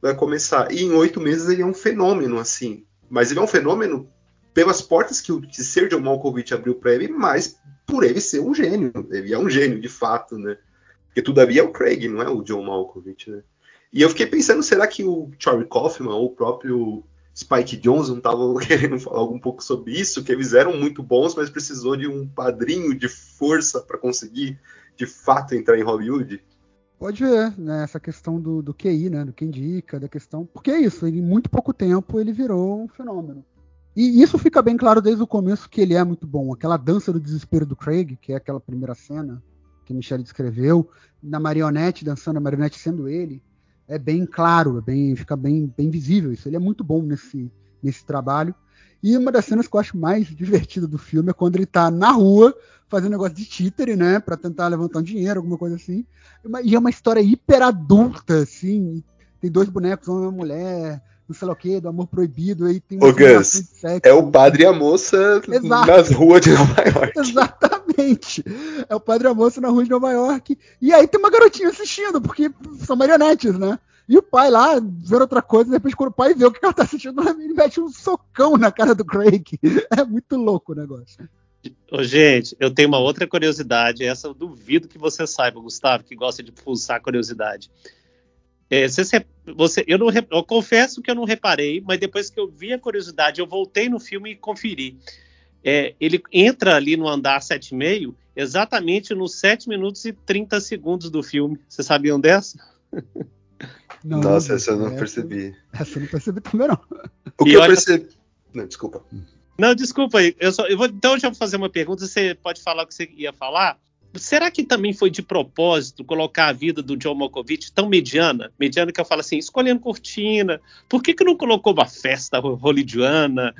vai começar. E em oito meses ele é um fenômeno, assim. Mas ele é um fenômeno pelas portas que o que ser John Malkovich abriu para ele, mas por ele ser um gênio. Ele é um gênio, de fato, né? Porque todavia é o Craig, não é o John Malkovich, né? E eu fiquei pensando, será que o Charlie Kaufman ou o próprio Spike Jonze estavam <laughs> querendo falar um pouco sobre isso? Que eles eram muito bons, mas precisou de um padrinho de força para conseguir, de fato, entrar em Hollywood? Pode ver, né? Essa questão do, do QI, né? Do que indica, da questão. Porque é isso, em muito pouco tempo ele virou um fenômeno. E isso fica bem claro desde o começo que ele é muito bom. Aquela dança do desespero do Craig, que é aquela primeira cena que Michelle descreveu, na marionete dançando, a marionete sendo ele, é bem claro, é bem, fica bem, bem visível isso. Ele é muito bom nesse, nesse trabalho. E uma das cenas que eu acho mais <laughs> divertida do filme é quando ele está na rua fazendo negócio de títere, né, para tentar levantar um dinheiro, alguma coisa assim. E é uma história hiper adulta, assim. Tem dois bonecos, uma mulher, não sei lá o que, do amor proibido. Aí tem Ô, Gus, é o padre e a moça Exato. nas ruas de Nova York. <laughs> Exatamente. É o padre e a moça na rua de Nova York. E aí tem uma garotinha assistindo, porque são marionetes, né? E o pai lá, vendo outra coisa, de repente, quando o pai vê o que ela tá assistindo, ele mete um socão na cara do Craig. É muito louco o negócio. Ô, gente, eu tenho uma outra curiosidade. Essa eu duvido que você saiba, Gustavo, que gosta de pulsar curiosidade. É, você, você, eu, não, eu confesso que eu não reparei, mas depois que eu vi a curiosidade, eu voltei no filme e conferi. É, ele entra ali no andar 7,5 exatamente nos 7 minutos e 30 segundos do filme. Vocês sabiam dessa? Não, Nossa, essa eu não essa, percebi. Essa eu não percebi também, não. O que e eu olha... percebi. Não, desculpa. Não, desculpa. Eu só, eu vou, então, eu já vou fazer uma pergunta. Você pode falar o que você ia falar? Será que também foi de propósito colocar a vida do John Malkovich tão mediana? Mediana que eu falo assim, escolhendo cortina. Por que, que não colocou uma festa hollywoodiana,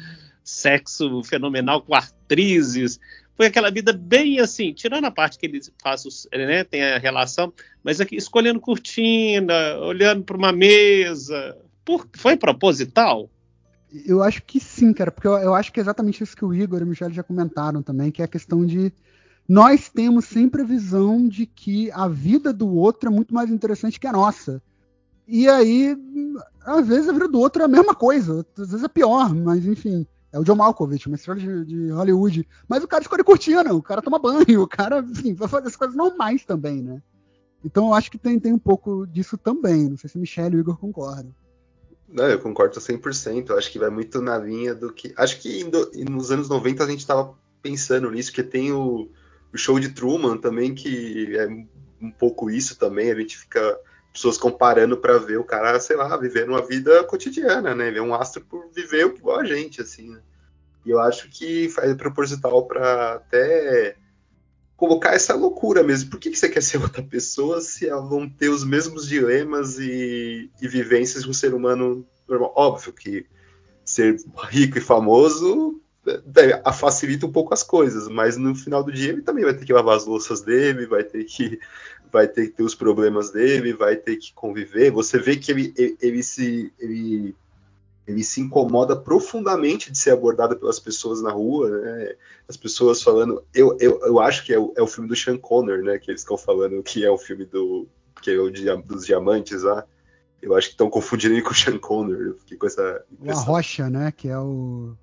sexo fenomenal com atrizes? Foi aquela vida bem assim, tirando a parte que ele faz, né, tem a relação, mas aqui escolhendo cortina, olhando para uma mesa. Por, foi proposital? Eu acho que sim, cara, porque eu, eu, acho que é exatamente isso que o Igor e o Michel já comentaram também, que é a questão de nós temos sempre a visão de que a vida do outro é muito mais interessante que a nossa. E aí, às vezes a vida do outro é a mesma coisa, às vezes é pior, mas enfim. É o John Malkovich, uma estrela de, de Hollywood. Mas o cara escolhe cortina, o cara toma banho, <laughs> o cara, enfim, vai fazer as coisas normais também, né? Então eu acho que tem, tem um pouco disso também. Não sei se Michelle e o Igor concordam. Não, eu concordo 100%. Eu acho que vai muito na linha do que. Acho que nos anos 90 a gente estava pensando nisso, que tem o, o show de Truman também, que é um pouco isso também, a gente fica pessoas comparando para ver o cara, sei lá, vivendo uma vida cotidiana, né? Ver um astro por viver igual a gente, assim. Né? E eu acho que faz proposital para até colocar essa loucura mesmo. Por que, que você quer ser <laughs> outra pessoa se elas vão ter os mesmos dilemas e, e vivências de um ser humano normal? Óbvio que ser rico e famoso é, facilita um pouco as coisas, mas no final do dia ele também vai ter que lavar as louças dele, vai ter que vai ter que ter os problemas dele, vai ter que conviver. Você vê que ele, ele, ele se ele, ele se incomoda profundamente de ser abordado pelas pessoas na rua, né? As pessoas falando, eu, eu, eu acho que é o, é o filme do Sean Conner, né? Que eles estão falando que é o filme do que é o dos diamantes lá. Eu acho que estão confundindo ele com o Sean Conner. Eu fiquei com essa impressão. A Rocha, né? Que é o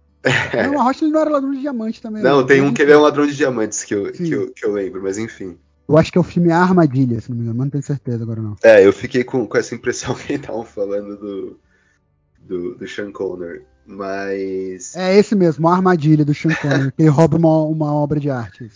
não, a Rocha ele não era ladrão de diamante também. Não, tem um que ele é um ladrão de diamantes que eu, que eu, que eu, lembro, mas enfim. Eu acho que é o filme A Armadilha, se não me engano, mas não tenho certeza agora não. É, eu fiquei com, com essa impressão <laughs> que estavam falando do, do, do Sean Connery. Mas. É esse mesmo, a armadilha do Sean Connery, que ele <laughs> rouba uma, uma obra de arte.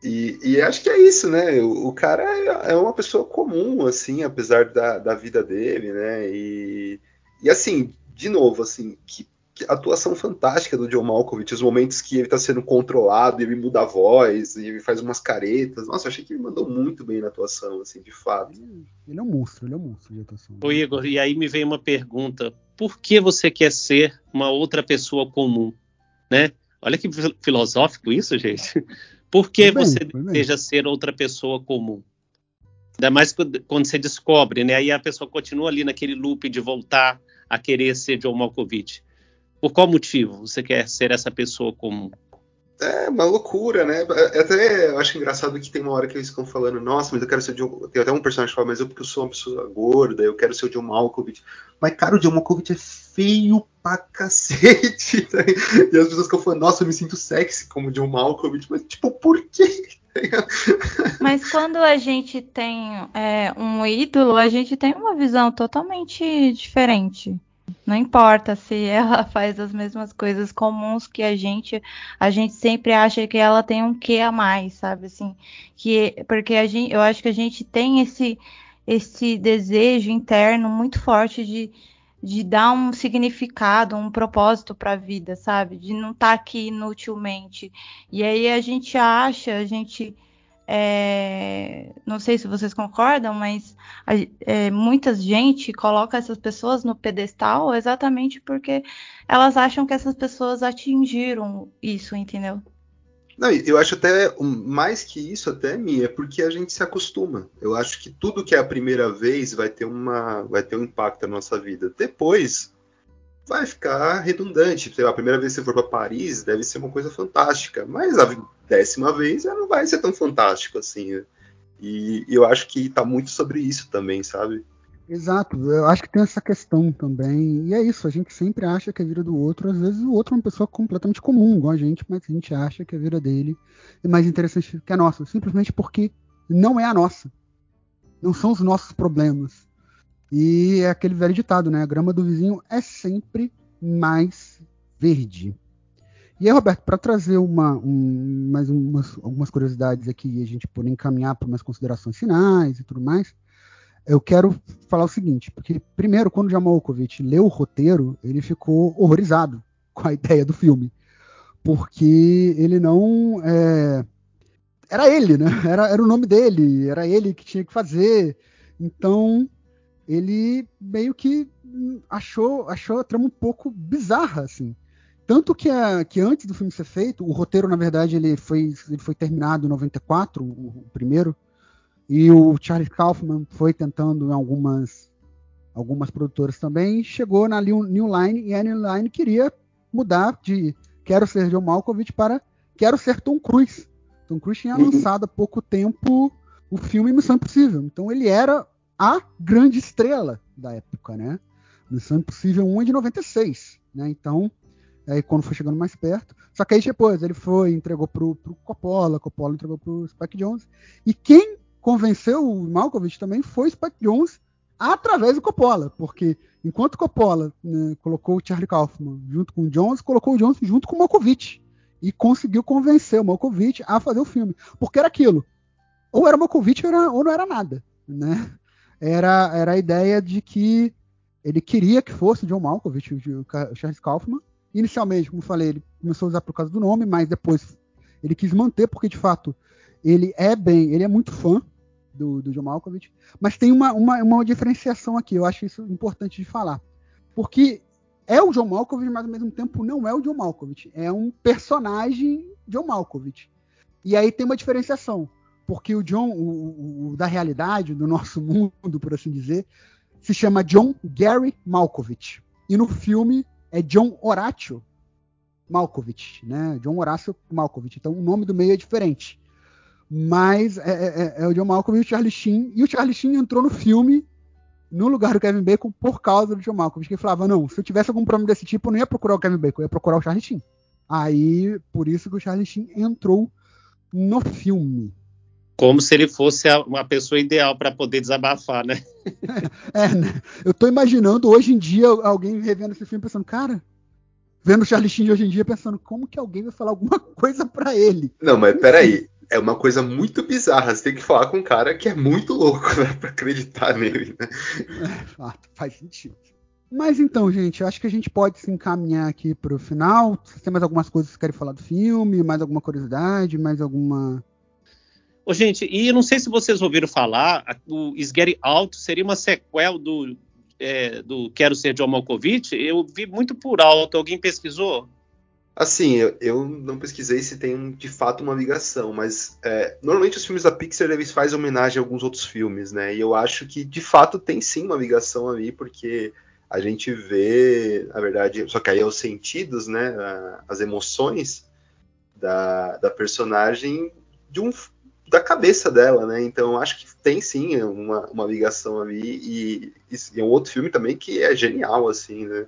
E, e, acho que é isso, né? O, o, cara é, é uma pessoa comum, assim, apesar da, da vida dele, né? E, e assim, de novo, assim, que atuação fantástica do John Malkovich, os momentos que ele tá sendo controlado, ele muda a voz, e ele faz umas caretas. Nossa, eu achei que ele mandou muito bem na atuação, assim, de fato. Ele é um monstro, ele é um monstro de atuação. Ô Igor, e aí me veio uma pergunta. Por que você quer ser uma outra pessoa comum, né? Olha que filosófico isso, gente. Por que bem, você deseja ser outra pessoa comum? Ainda mais quando você descobre, né? Aí a pessoa continua ali naquele loop de voltar a querer ser John Malkovich. Por qual motivo você quer ser essa pessoa comum? É uma loucura, né? É, até eu acho engraçado que tem uma hora que eles ficam falando, nossa, mas eu quero ser o John. Tem até um personagem que fala, mas eu porque eu sou uma pessoa gorda, eu quero ser o John Malkovich. Mas, cara, o John Malkovich é feio pra cacete. <laughs> Né? E as pessoas ficam falando, nossa, eu me sinto sexy como John Malkovich, mas tipo, por quê? <laughs> Mas quando a gente tem é, um ídolo, a gente tem uma visão totalmente diferente. Não importa se <laughs> ela faz as mesmas coisas comuns que a gente, a gente sempre acha que ela tem um quê a mais, sabe assim? Que porque a gente, eu acho que a gente tem esse esse desejo interno muito forte de, de dar um significado, um propósito para a vida, sabe? De não estar tá aqui inutilmente. E aí a gente acha, a gente é, não sei se vocês concordam, mas é, muita gente coloca essas pessoas no pedestal exatamente porque elas acham que essas pessoas atingiram isso, entendeu? Não, eu acho até mais que isso até minha, é porque a gente se acostuma. Eu acho que tudo que é a primeira vez vai ter uma, vai ter um impacto na nossa vida. Depois vai ficar redundante. Sei lá, a primeira vez que você for para Paris deve ser uma coisa fantástica, mas a décima vez não vai ser tão fantástico assim. E, e eu acho que está muito sobre isso também, sabe? Exato, eu acho que tem essa questão também. E é isso, a gente sempre acha que a vida do outro, às vezes o outro é uma pessoa completamente comum, igual a gente, mas a gente acha que a vida dele é mais interessante que a nossa, simplesmente porque não é a nossa. Não são os nossos problemas. E é aquele velho ditado, né? A grama do vizinho é sempre mais verde. E aí, Roberto, para trazer uma, um, mais umas, algumas curiosidades aqui e a gente poder encaminhar para umas considerações finais e tudo mais, eu quero falar o seguinte, porque primeiro, quando o Jamalkovich leu o roteiro, ele ficou horrorizado com a <laughs> ideia do filme, porque ele não é... era ele, né? Era, era o nome dele, era ele que tinha que fazer. Então ele meio que achou, achou a trama um pouco bizarra, assim. Tanto que, a, que antes do filme ser feito, o roteiro, na verdade, ele foi, ele foi terminado em 94, o, o primeiro, e o Charlie Kaufman foi tentando em algumas, algumas produtoras também, chegou na New, New Line, e a New Line queria mudar de Quero Ser John Malkovich para Quero Ser Tom Cruise. Tom Cruise tinha uhum. lançado há pouco tempo o filme Missão Impossível. Então ele era a grande estrela da época, né? Missão Impossível 1 é de 96, né? Então, aí quando foi chegando mais perto. Só que aí depois ele foi, entregou pro, pro Coppola, Coppola entregou pro Spike Jones. E quem convenceu o Malkovich também foi Spike Jones através do Coppola, porque enquanto Coppola né, colocou o Charlie Kaufman junto com o Jones, colocou o Jones junto com o Malkovich e conseguiu convencer o Malkovich a fazer o filme, porque era aquilo, ou era Malkovich ou, era, ou não era nada, né? era, era a ideia de que ele queria que fosse John Malkovich, o Charles Kaufman. Inicialmente, como falei, ele começou a usar por causa do nome, mas depois ele quis manter, porque de fato ele é bem, ele é muito fã do, do John Malkovich. Mas tem uma, uma, uma diferenciação aqui, eu acho isso importante de falar. Porque é o John Malkovich, mas ao mesmo tempo não é o John Malkovich. É um personagem John Malkovich. E aí tem uma diferenciação porque o John, o, o, da realidade, do nosso mundo, por assim dizer, se chama John Gary Malkovich. E no filme é John Horatio Malkovich, né? John Horácio Malkovich. Então o nome do meio é diferente. Mas é, é, é, é o John Malkovich e o Charlie Sheen. E o Charlie Sheen entrou no filme no lugar do Kevin Bacon por causa do John Malkovich, que falava, não, se eu tivesse algum problema desse tipo, eu não ia procurar o Kevin Bacon, eu ia procurar o Charlie Sheen. Aí, por isso que o Charlie Sheen entrou no filme. Como se ele fosse a, uma pessoa ideal para poder desabafar, né? É, né? Eu tô imaginando hoje em dia alguém revendo esse filme pensando, cara, vendo o Charlie Sheen de hoje em dia pensando, como que alguém vai falar alguma <laughs> coisa para ele? Não, mas peraí. É uma coisa muito bizarra. Você tem que falar com um cara que é muito louco né, pra acreditar nele, né? É, faz sentido. Mas então, gente, eu acho que a gente pode se encaminhar aqui pro final. Se tem mais algumas coisas que vocês querem falar do filme, mais alguma curiosidade, mais alguma Ô, gente, e não sei se vocês ouviram falar, o Get Out seria uma sequel do, é, do Quero Ser John Malkovich. Eu vi muito por alto. Alguém pesquisou? Assim, eu, eu não pesquisei se tem de fato uma ligação, mas é, normalmente os filmes da Pixar eles fazem homenagem a alguns outros filmes, né? E eu acho que de fato tem sim uma ligação ali, porque a gente vê, na verdade, só que aí é os sentidos, né? As emoções da, da personagem de um da cabeça dela, né? Então acho que tem sim uma, uma ligação ali e, e, é um outro filme também que é genial, assim, né?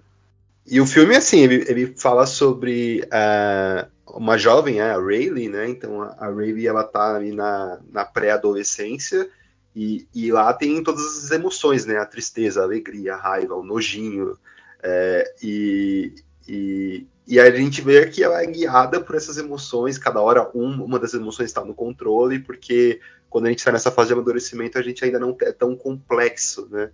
E o filme, assim, ele, ele fala sobre uh, uma jovem, a Rayleigh, né? Então a, a Rayleigh, ela tá ali na, na pré-adolescência e, e, lá tem todas as emoções, né? A tristeza, a alegria, a raiva, o nojinho. É, e, e, e a gente vê que ela é guiada por essas emoções, cada hora um, uma das emoções está no controle, porque quando a gente está nessa fase de amadurecimento, a gente ainda não é tão complexo, né?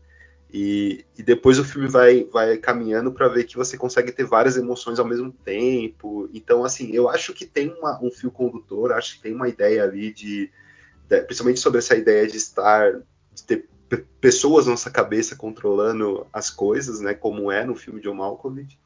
E, e depois o filme vai, vai caminhando para ver que você consegue ter várias emoções ao mesmo tempo. Então, assim, eu acho que tem uma, um fio condutor, acho que tem uma ideia ali de, de, principalmente sobre essa ideia de estar, de ter pessoas na nossa cabeça controlando as coisas, né? Como é no filme de Malkovich.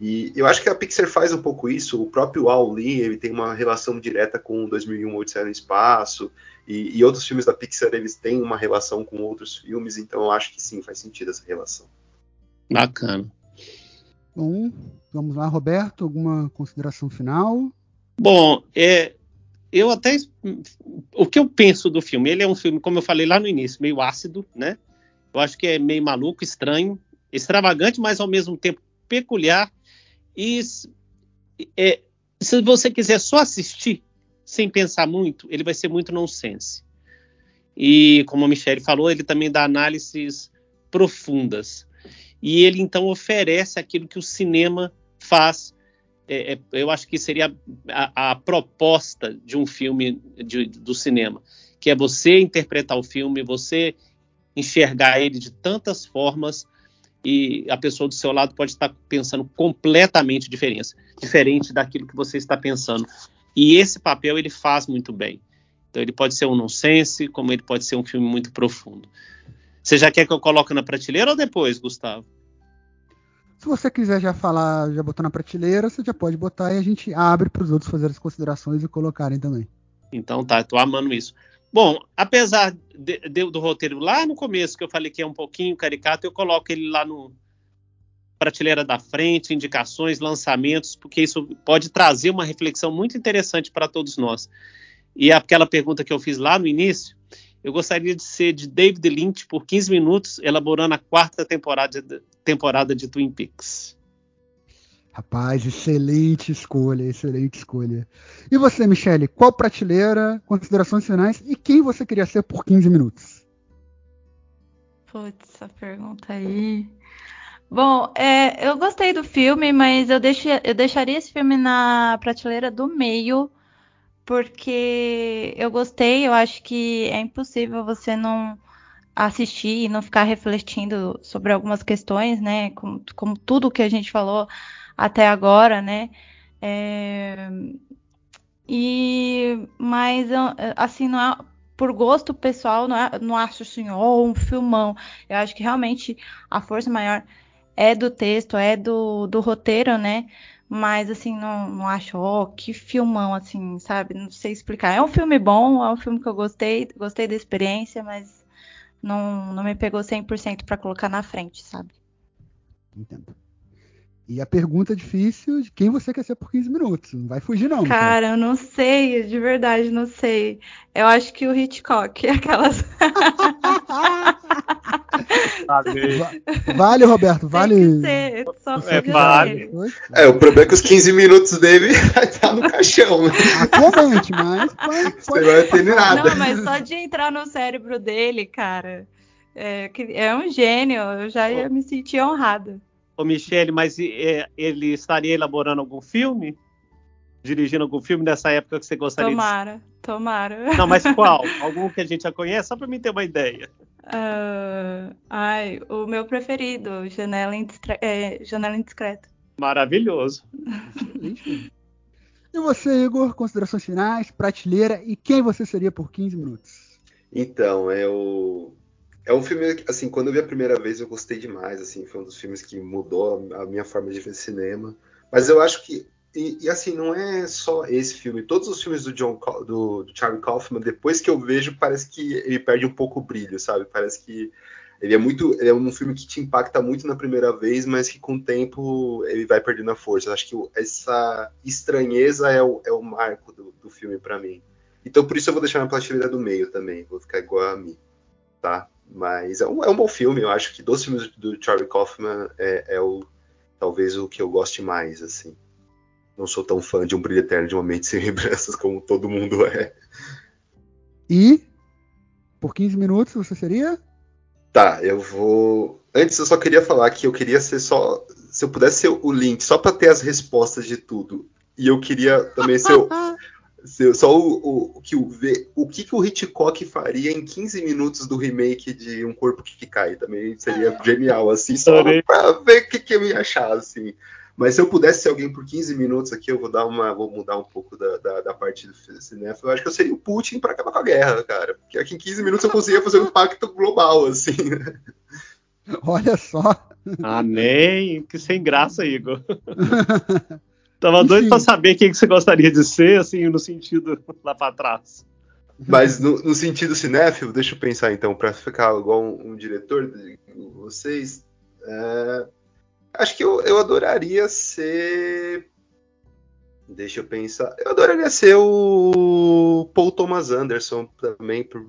E eu acho que a Pixar faz um pouco isso. O próprio Al Lee, ele tem uma relação direta com 2001 Odisseia no Espaço, e, e, outros filmes da Pixar eles têm uma relação com outros filmes, então eu acho que sim, faz sentido essa relação. Bacana. Bom, vamos lá, Roberto, alguma consideração final? Bom, é, eu até o que eu penso do filme, ele é um filme, como eu falei lá no início, meio ácido, né? Eu acho que é meio maluco, estranho, extravagante, mas ao mesmo tempo peculiar e é, se você quiser só assistir, sem pensar muito, ele vai ser muito nonsense. E como a Michelle falou, ele também dá análises profundas. E ele então oferece aquilo que o cinema faz. É, é, eu acho que seria a, a proposta de um filme de, do cinema, que é você interpretar o filme, você enxergar ele de tantas formas e a pessoa do seu lado pode estar pensando completamente diferente, diferente daquilo que você está pensando. E esse papel ele faz muito bem. Então ele pode ser um nonsense, como ele pode ser um filme muito profundo. Você já quer que eu coloque na prateleira ou depois, Gustavo? Se você quiser já falar, já botar na prateleira, você já pode botar e a gente abre para os outros fazerem as considerações e colocarem também. Então tá, tô amando isso. Bom, apesar de, de, do roteiro lá no começo, que eu falei que é um pouquinho caricato, eu coloco ele lá no prateleira da frente, indicações, lançamentos, porque isso pode trazer uma reflexão muito interessante para todos nós. E aquela pergunta que eu fiz lá no início, eu gostaria de ser de David Lynch por 15 minutos, elaborando a quarta temporada, temporada de Twin Peaks. Rapaz, excelente escolha, excelente escolha. E você, Michele, qual prateleira, considerações finais e quem você queria ser por 15 minutos? Putz, essa pergunta aí. Bom, é, eu gostei do filme, mas eu, deixo, eu deixaria esse filme na prateleira do meio, porque eu gostei, eu acho que é impossível você não assistir e não ficar refletindo sobre algumas questões, né? Como, como tudo que a gente falou até agora, né? É, e mas assim não é, por gosto pessoal não, é, não acho assim oh, um filmão. Eu acho que realmente a força maior é do texto, é do, do roteiro, né? Mas assim não, não acho oh, que filmão assim, sabe? Não sei explicar. É um filme bom, é um filme que eu gostei, gostei da experiência, mas não, não me pegou 100% para colocar na frente, sabe? Entendo. E a pergunta difícil de quem você quer ser por 15 minutos. Não vai fugir, não. Cara, eu não sei, de verdade, não sei. Eu acho que o Hitchcock, aquelas. Vale, Roberto, vale. Tem que ser, só É, vale. É, o problema é que os 15 minutos dele <laughs> vai estar no caixão, né? Atualmente, mas. pode- Você pode- vai ter nada. Não, mas só de entrar no cérebro dele, cara, é, é um gênio. Eu já ia me sentir honrada. Ô, Michele, mas é, ele estaria elaborando algum filme? Dirigindo algum filme nessa época que você gostaria Tomara, tomara. de... Não, mas <laughs> qual? Algum que a gente já conhece? Só pra mim ter uma ideia. Ah, ai, o meu preferido, Janela, Indiscre- é, Janela Indiscreta. Maravilhoso. <laughs> E você, Igor, considerações finais, prateleira e quem você seria por 15 minutos? Então, é o. É um filme assim, quando eu vi a primeira vez eu gostei demais, assim, foi um dos filmes que mudou a minha forma de ver cinema. Mas eu acho que, e, e, assim, não é só esse filme, todos os filmes do John do, do Charlie Kaufman, depois que eu vejo, parece que ele perde um pouco o brilho, sabe? Parece que ele é muito, ele é um filme que te impacta muito na primeira vez, mas que com o tempo ele vai perdendo a força. Eu acho que essa estranheza é o, é o marco do, do filme pra mim. Então por isso eu vou deixar na prateleira do meio também, vou ficar igual a mim, tá? Mas é um, é um bom filme, eu acho que dos filmes do Charlie Kaufman é, é o talvez o que eu goste mais, assim. Não sou tão fã de Um Brilho Eterno de uma Mente Sem Lembranças <laughs> como todo mundo é. E por 15 minutos você seria? Tá, eu vou. Antes eu só queria falar que eu queria ser só. Se eu pudesse ser o Link, só pra ter as respostas de tudo. E eu queria também ser, o, ser <laughs> só o, o, que o, ver- o que, que o Hitchcock faria em 15 minutos do remake de Um Corpo que Cai. Também seria genial, assim, só pra ver o que, que eu ia achar, assim. Mas se eu pudesse ser alguém por 15 minutos aqui, eu vou dar uma. Vou mudar um pouco da, da, da parte do cinema. Eu acho que eu seria o Putin pra acabar com a guerra, cara. Porque aqui em 15 minutos eu conseguia fazer um impacto global, assim? Olha só. Ah, nem. Que sem graça, Igor. <laughs> Tava doido Enfim. pra saber quem que você gostaria de ser, assim, no sentido <laughs> lá pra trás. Mas no, no sentido cinéfilo, deixa eu pensar então, pra ficar igual um, um diretor de vocês. é, acho que eu, eu adoraria ser. Deixa eu pensar. Eu adoraria ser o Paul Thomas Anderson também, por-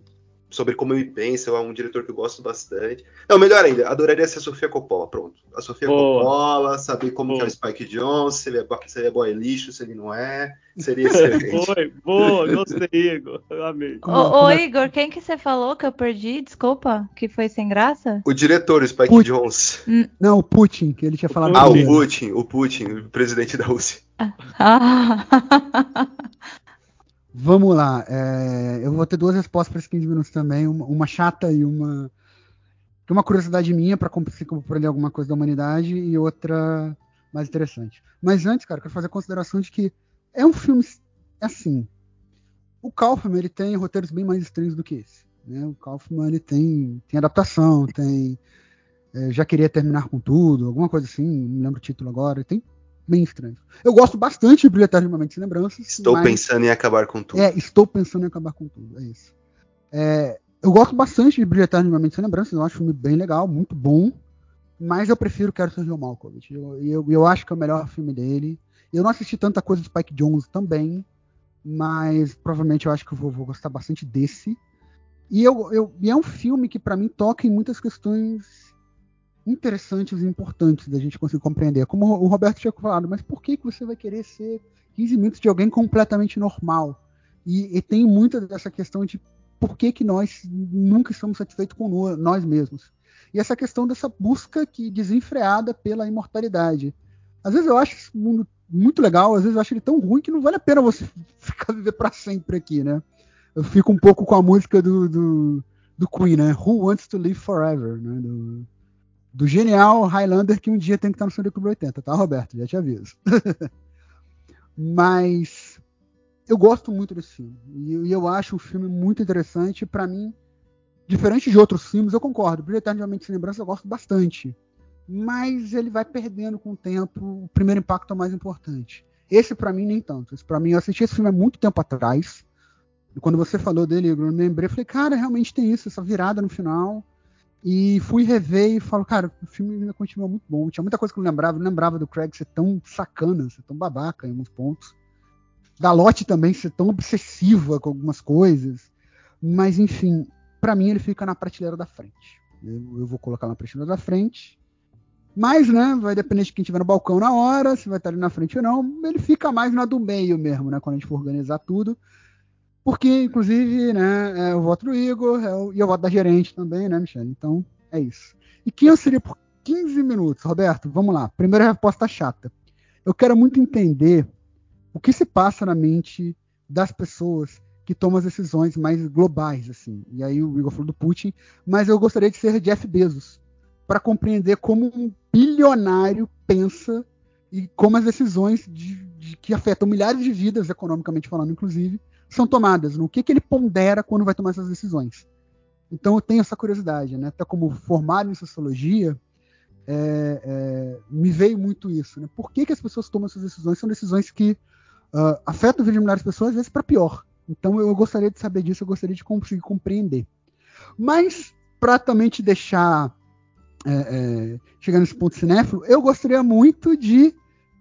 sobre como ele pensa. É um diretor que eu gosto bastante. Não, melhor ainda, adoraria ser a Sofia Coppola. Pronto. A Sofia Boa. Coppola, saber como que é o. Spike Jones, se ele é, se ele é boy lixo, se ele não é. Seria <laughs> excelente. Foi, boa, gostei, Igor. Eu amei. Ô, ô, Igor, quem que você falou que eu perdi? Desculpa, que foi sem graça? o diretor, o Spike Putz. Jones. Não, o Putin, que ele tinha falado Ah, o. Putin, o Putin, o presidente da Rússia. Ah. <laughs> Vamos lá. é, eu vou ter duas respostas para esses 15 minutos também. Uma, uma chata e uma. é uma curiosidade minha para compreender alguma coisa da humanidade e outra mais interessante. Mas antes, cara, eu quero fazer a consideração de que é um filme assim. O Kaufman ele tem roteiros bem mais estranhos do que esse. Né? O Kaufman ele tem, tem adaptação, tem. é, já queria terminar com tudo, alguma coisa assim, não lembro o título agora. Tem bem estranho. Eu gosto bastante de Brilho Eterno de uma Mente Sem Lembranças. Estou mas- pensando em acabar com tudo. é, estou pensando em acabar com tudo. É isso. É, eu gosto bastante de Brilho Eterno de uma Mente Sem Lembranças. Eu acho um filme bem legal, muito bom. Mas eu prefiro Quero Ser John Malkovich. Eu, eu, eu acho que é o melhor filme dele. Eu não assisti tanta coisa do Spike Jones também. Mas provavelmente eu acho que eu vou, vou gostar bastante desse. E, eu, eu, e é um filme que, para mim, toca em muitas questões interessantes e importantes da gente conseguir compreender. Como o Roberto tinha falado, mas por que, que você vai querer ser 15 minutos de alguém completamente normal? E, e tem muita dessa questão de por que, que nós nunca estamos satisfeitos com nós mesmos. E essa questão dessa busca que desenfreada pela imortalidade. Às vezes eu acho esse mundo muito legal, às vezes eu acho ele tão ruim que não vale a pena você <laughs> ficar viver para sempre aqui, né? Eu fico um pouco com a música do, do, do Queen, né? Who Wants to Live Forever, né? Do, do genial Highlander que um dia tem que estar no Sonic 80, tá, Roberto? Já te aviso. <laughs> Mas eu gosto muito desse filme. E, eu acho o filme muito interessante. Para mim, diferente de outros filmes, eu concordo. Brilho Eterno de uma Mente Sem Lembrança eu gosto bastante. Mas ele vai perdendo com o tempo. O primeiro impacto é o mais importante. Esse, para mim, nem tanto. Esse, para mim, eu assisti esse filme há muito tempo atrás. E quando você falou dele, eu lembrei, falei, cara, realmente tem isso, essa virada no final. E fui rever e falo, cara, o filme ainda continua muito bom. Tinha muita coisa que eu não lembrava. Eu não lembrava do Craig ser tão sacana, ser tão babaca em alguns pontos. Da Lotte também ser tão obsessiva com algumas coisas. Mas, enfim, para mim ele fica na prateleira da frente. Eu, eu vou colocar na prateleira da frente. Mas, né, vai depender de quem tiver no balcão na hora, se vai estar ali na frente ou não. Ele fica mais na do meio mesmo, né, quando a gente for organizar tudo. Porque, inclusive, né, é o voto do Igor é o, e o voto da gerente também, né, Michelle? Então, é isso. E quem eu seria por 15 minutos? Roberto, vamos lá. Primeira resposta chata. Eu quero muito entender o que se passa na mente das pessoas que tomam as decisões mais globais, assim. E aí o Igor falou do Putin, mas eu gostaria de ser Jeff Bezos para compreender como um bilionário pensa e como as decisões de, de, que afetam milhares de vidas, economicamente falando, inclusive, são tomadas. No que, que ele pondera quando vai tomar essas decisões. Então eu tenho essa curiosidade, né? Até como formado em sociologia, é, é, me veio muito isso. Né? Por que, que as pessoas tomam essas decisões? São decisões que uh, afetam a vida de milhares de pessoas, às vezes para pior. Então eu gostaria de saber disso, eu gostaria de conseguir compreender. Mas, para também te deixar é, é, chegar nesse ponto cinéfilo, eu gostaria muito de,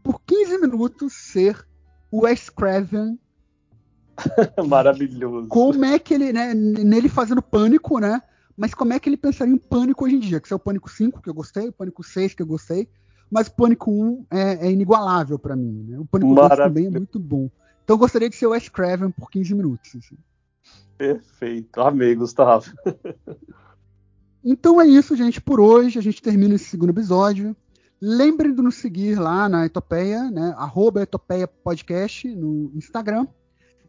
por 15 minutos, ser o Wes Craven. <laughs> Maravilhoso. Como é que ele, né, nele fazendo pânico, né? Mas como é que ele pensaria em pânico hoje em dia? Que é o Pânico 5, que eu gostei, o Pânico 6, que eu gostei, mas o Pânico 1 é, é inigualável para mim. Né? O Pânico 2 também é muito bom. Então eu gostaria de ser o Wes Craven por 15 minutos. Assim. Perfeito. Amei, Gustavo. <laughs> Então é isso, gente, por hoje. A gente termina esse segundo episódio. Lembrem de nos seguir lá na Etopeia, né? Arroba Etopeia Podcast no Instagram.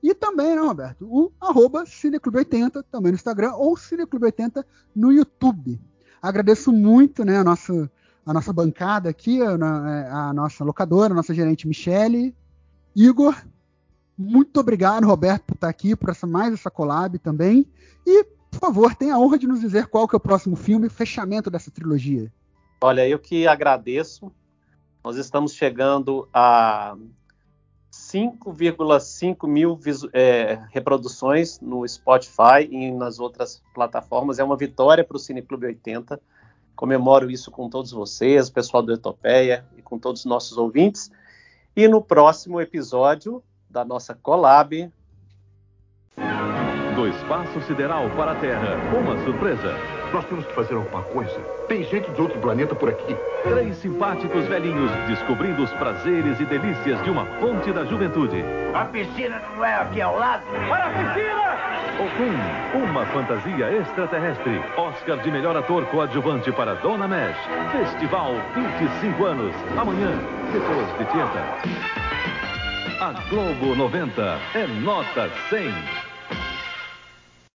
E também, né, Roberto? O arroba Cineclube80 também no Instagram ou Cineclube80 no YouTube. Agradeço muito né, a, nossa, a nossa bancada aqui, a, a nossa locadora, a nossa gerente Michele. Igor, muito obrigado, Roberto, por estar aqui, por essa, mais essa collab também. E por favor, tenha a honra de nos dizer qual que é o próximo filme, fechamento dessa trilogia. Olha, eu que agradeço. Nós estamos chegando a 5,5 mil é, reproduções no Spotify e nas outras plataformas. É uma vitória para o Cine Clube 80. Comemoro isso com todos vocês, pessoal do Etopeia e com todos os nossos ouvintes. E no próximo episódio da nossa collab, do espaço sideral para a Terra. Uma surpresa. Nós temos que fazer alguma coisa. Tem gente de outro planeta por aqui. Três simpáticos velhinhos descobrindo os prazeres e delícias de uma fonte da juventude. A piscina não é aqui ao lado? Para a piscina! Okun, uma fantasia extraterrestre. Oscar de melhor ator coadjuvante para Dona Mesh. Festival 25 anos. Amanhã, depois de Tieta. A Globo 90 é nota 100.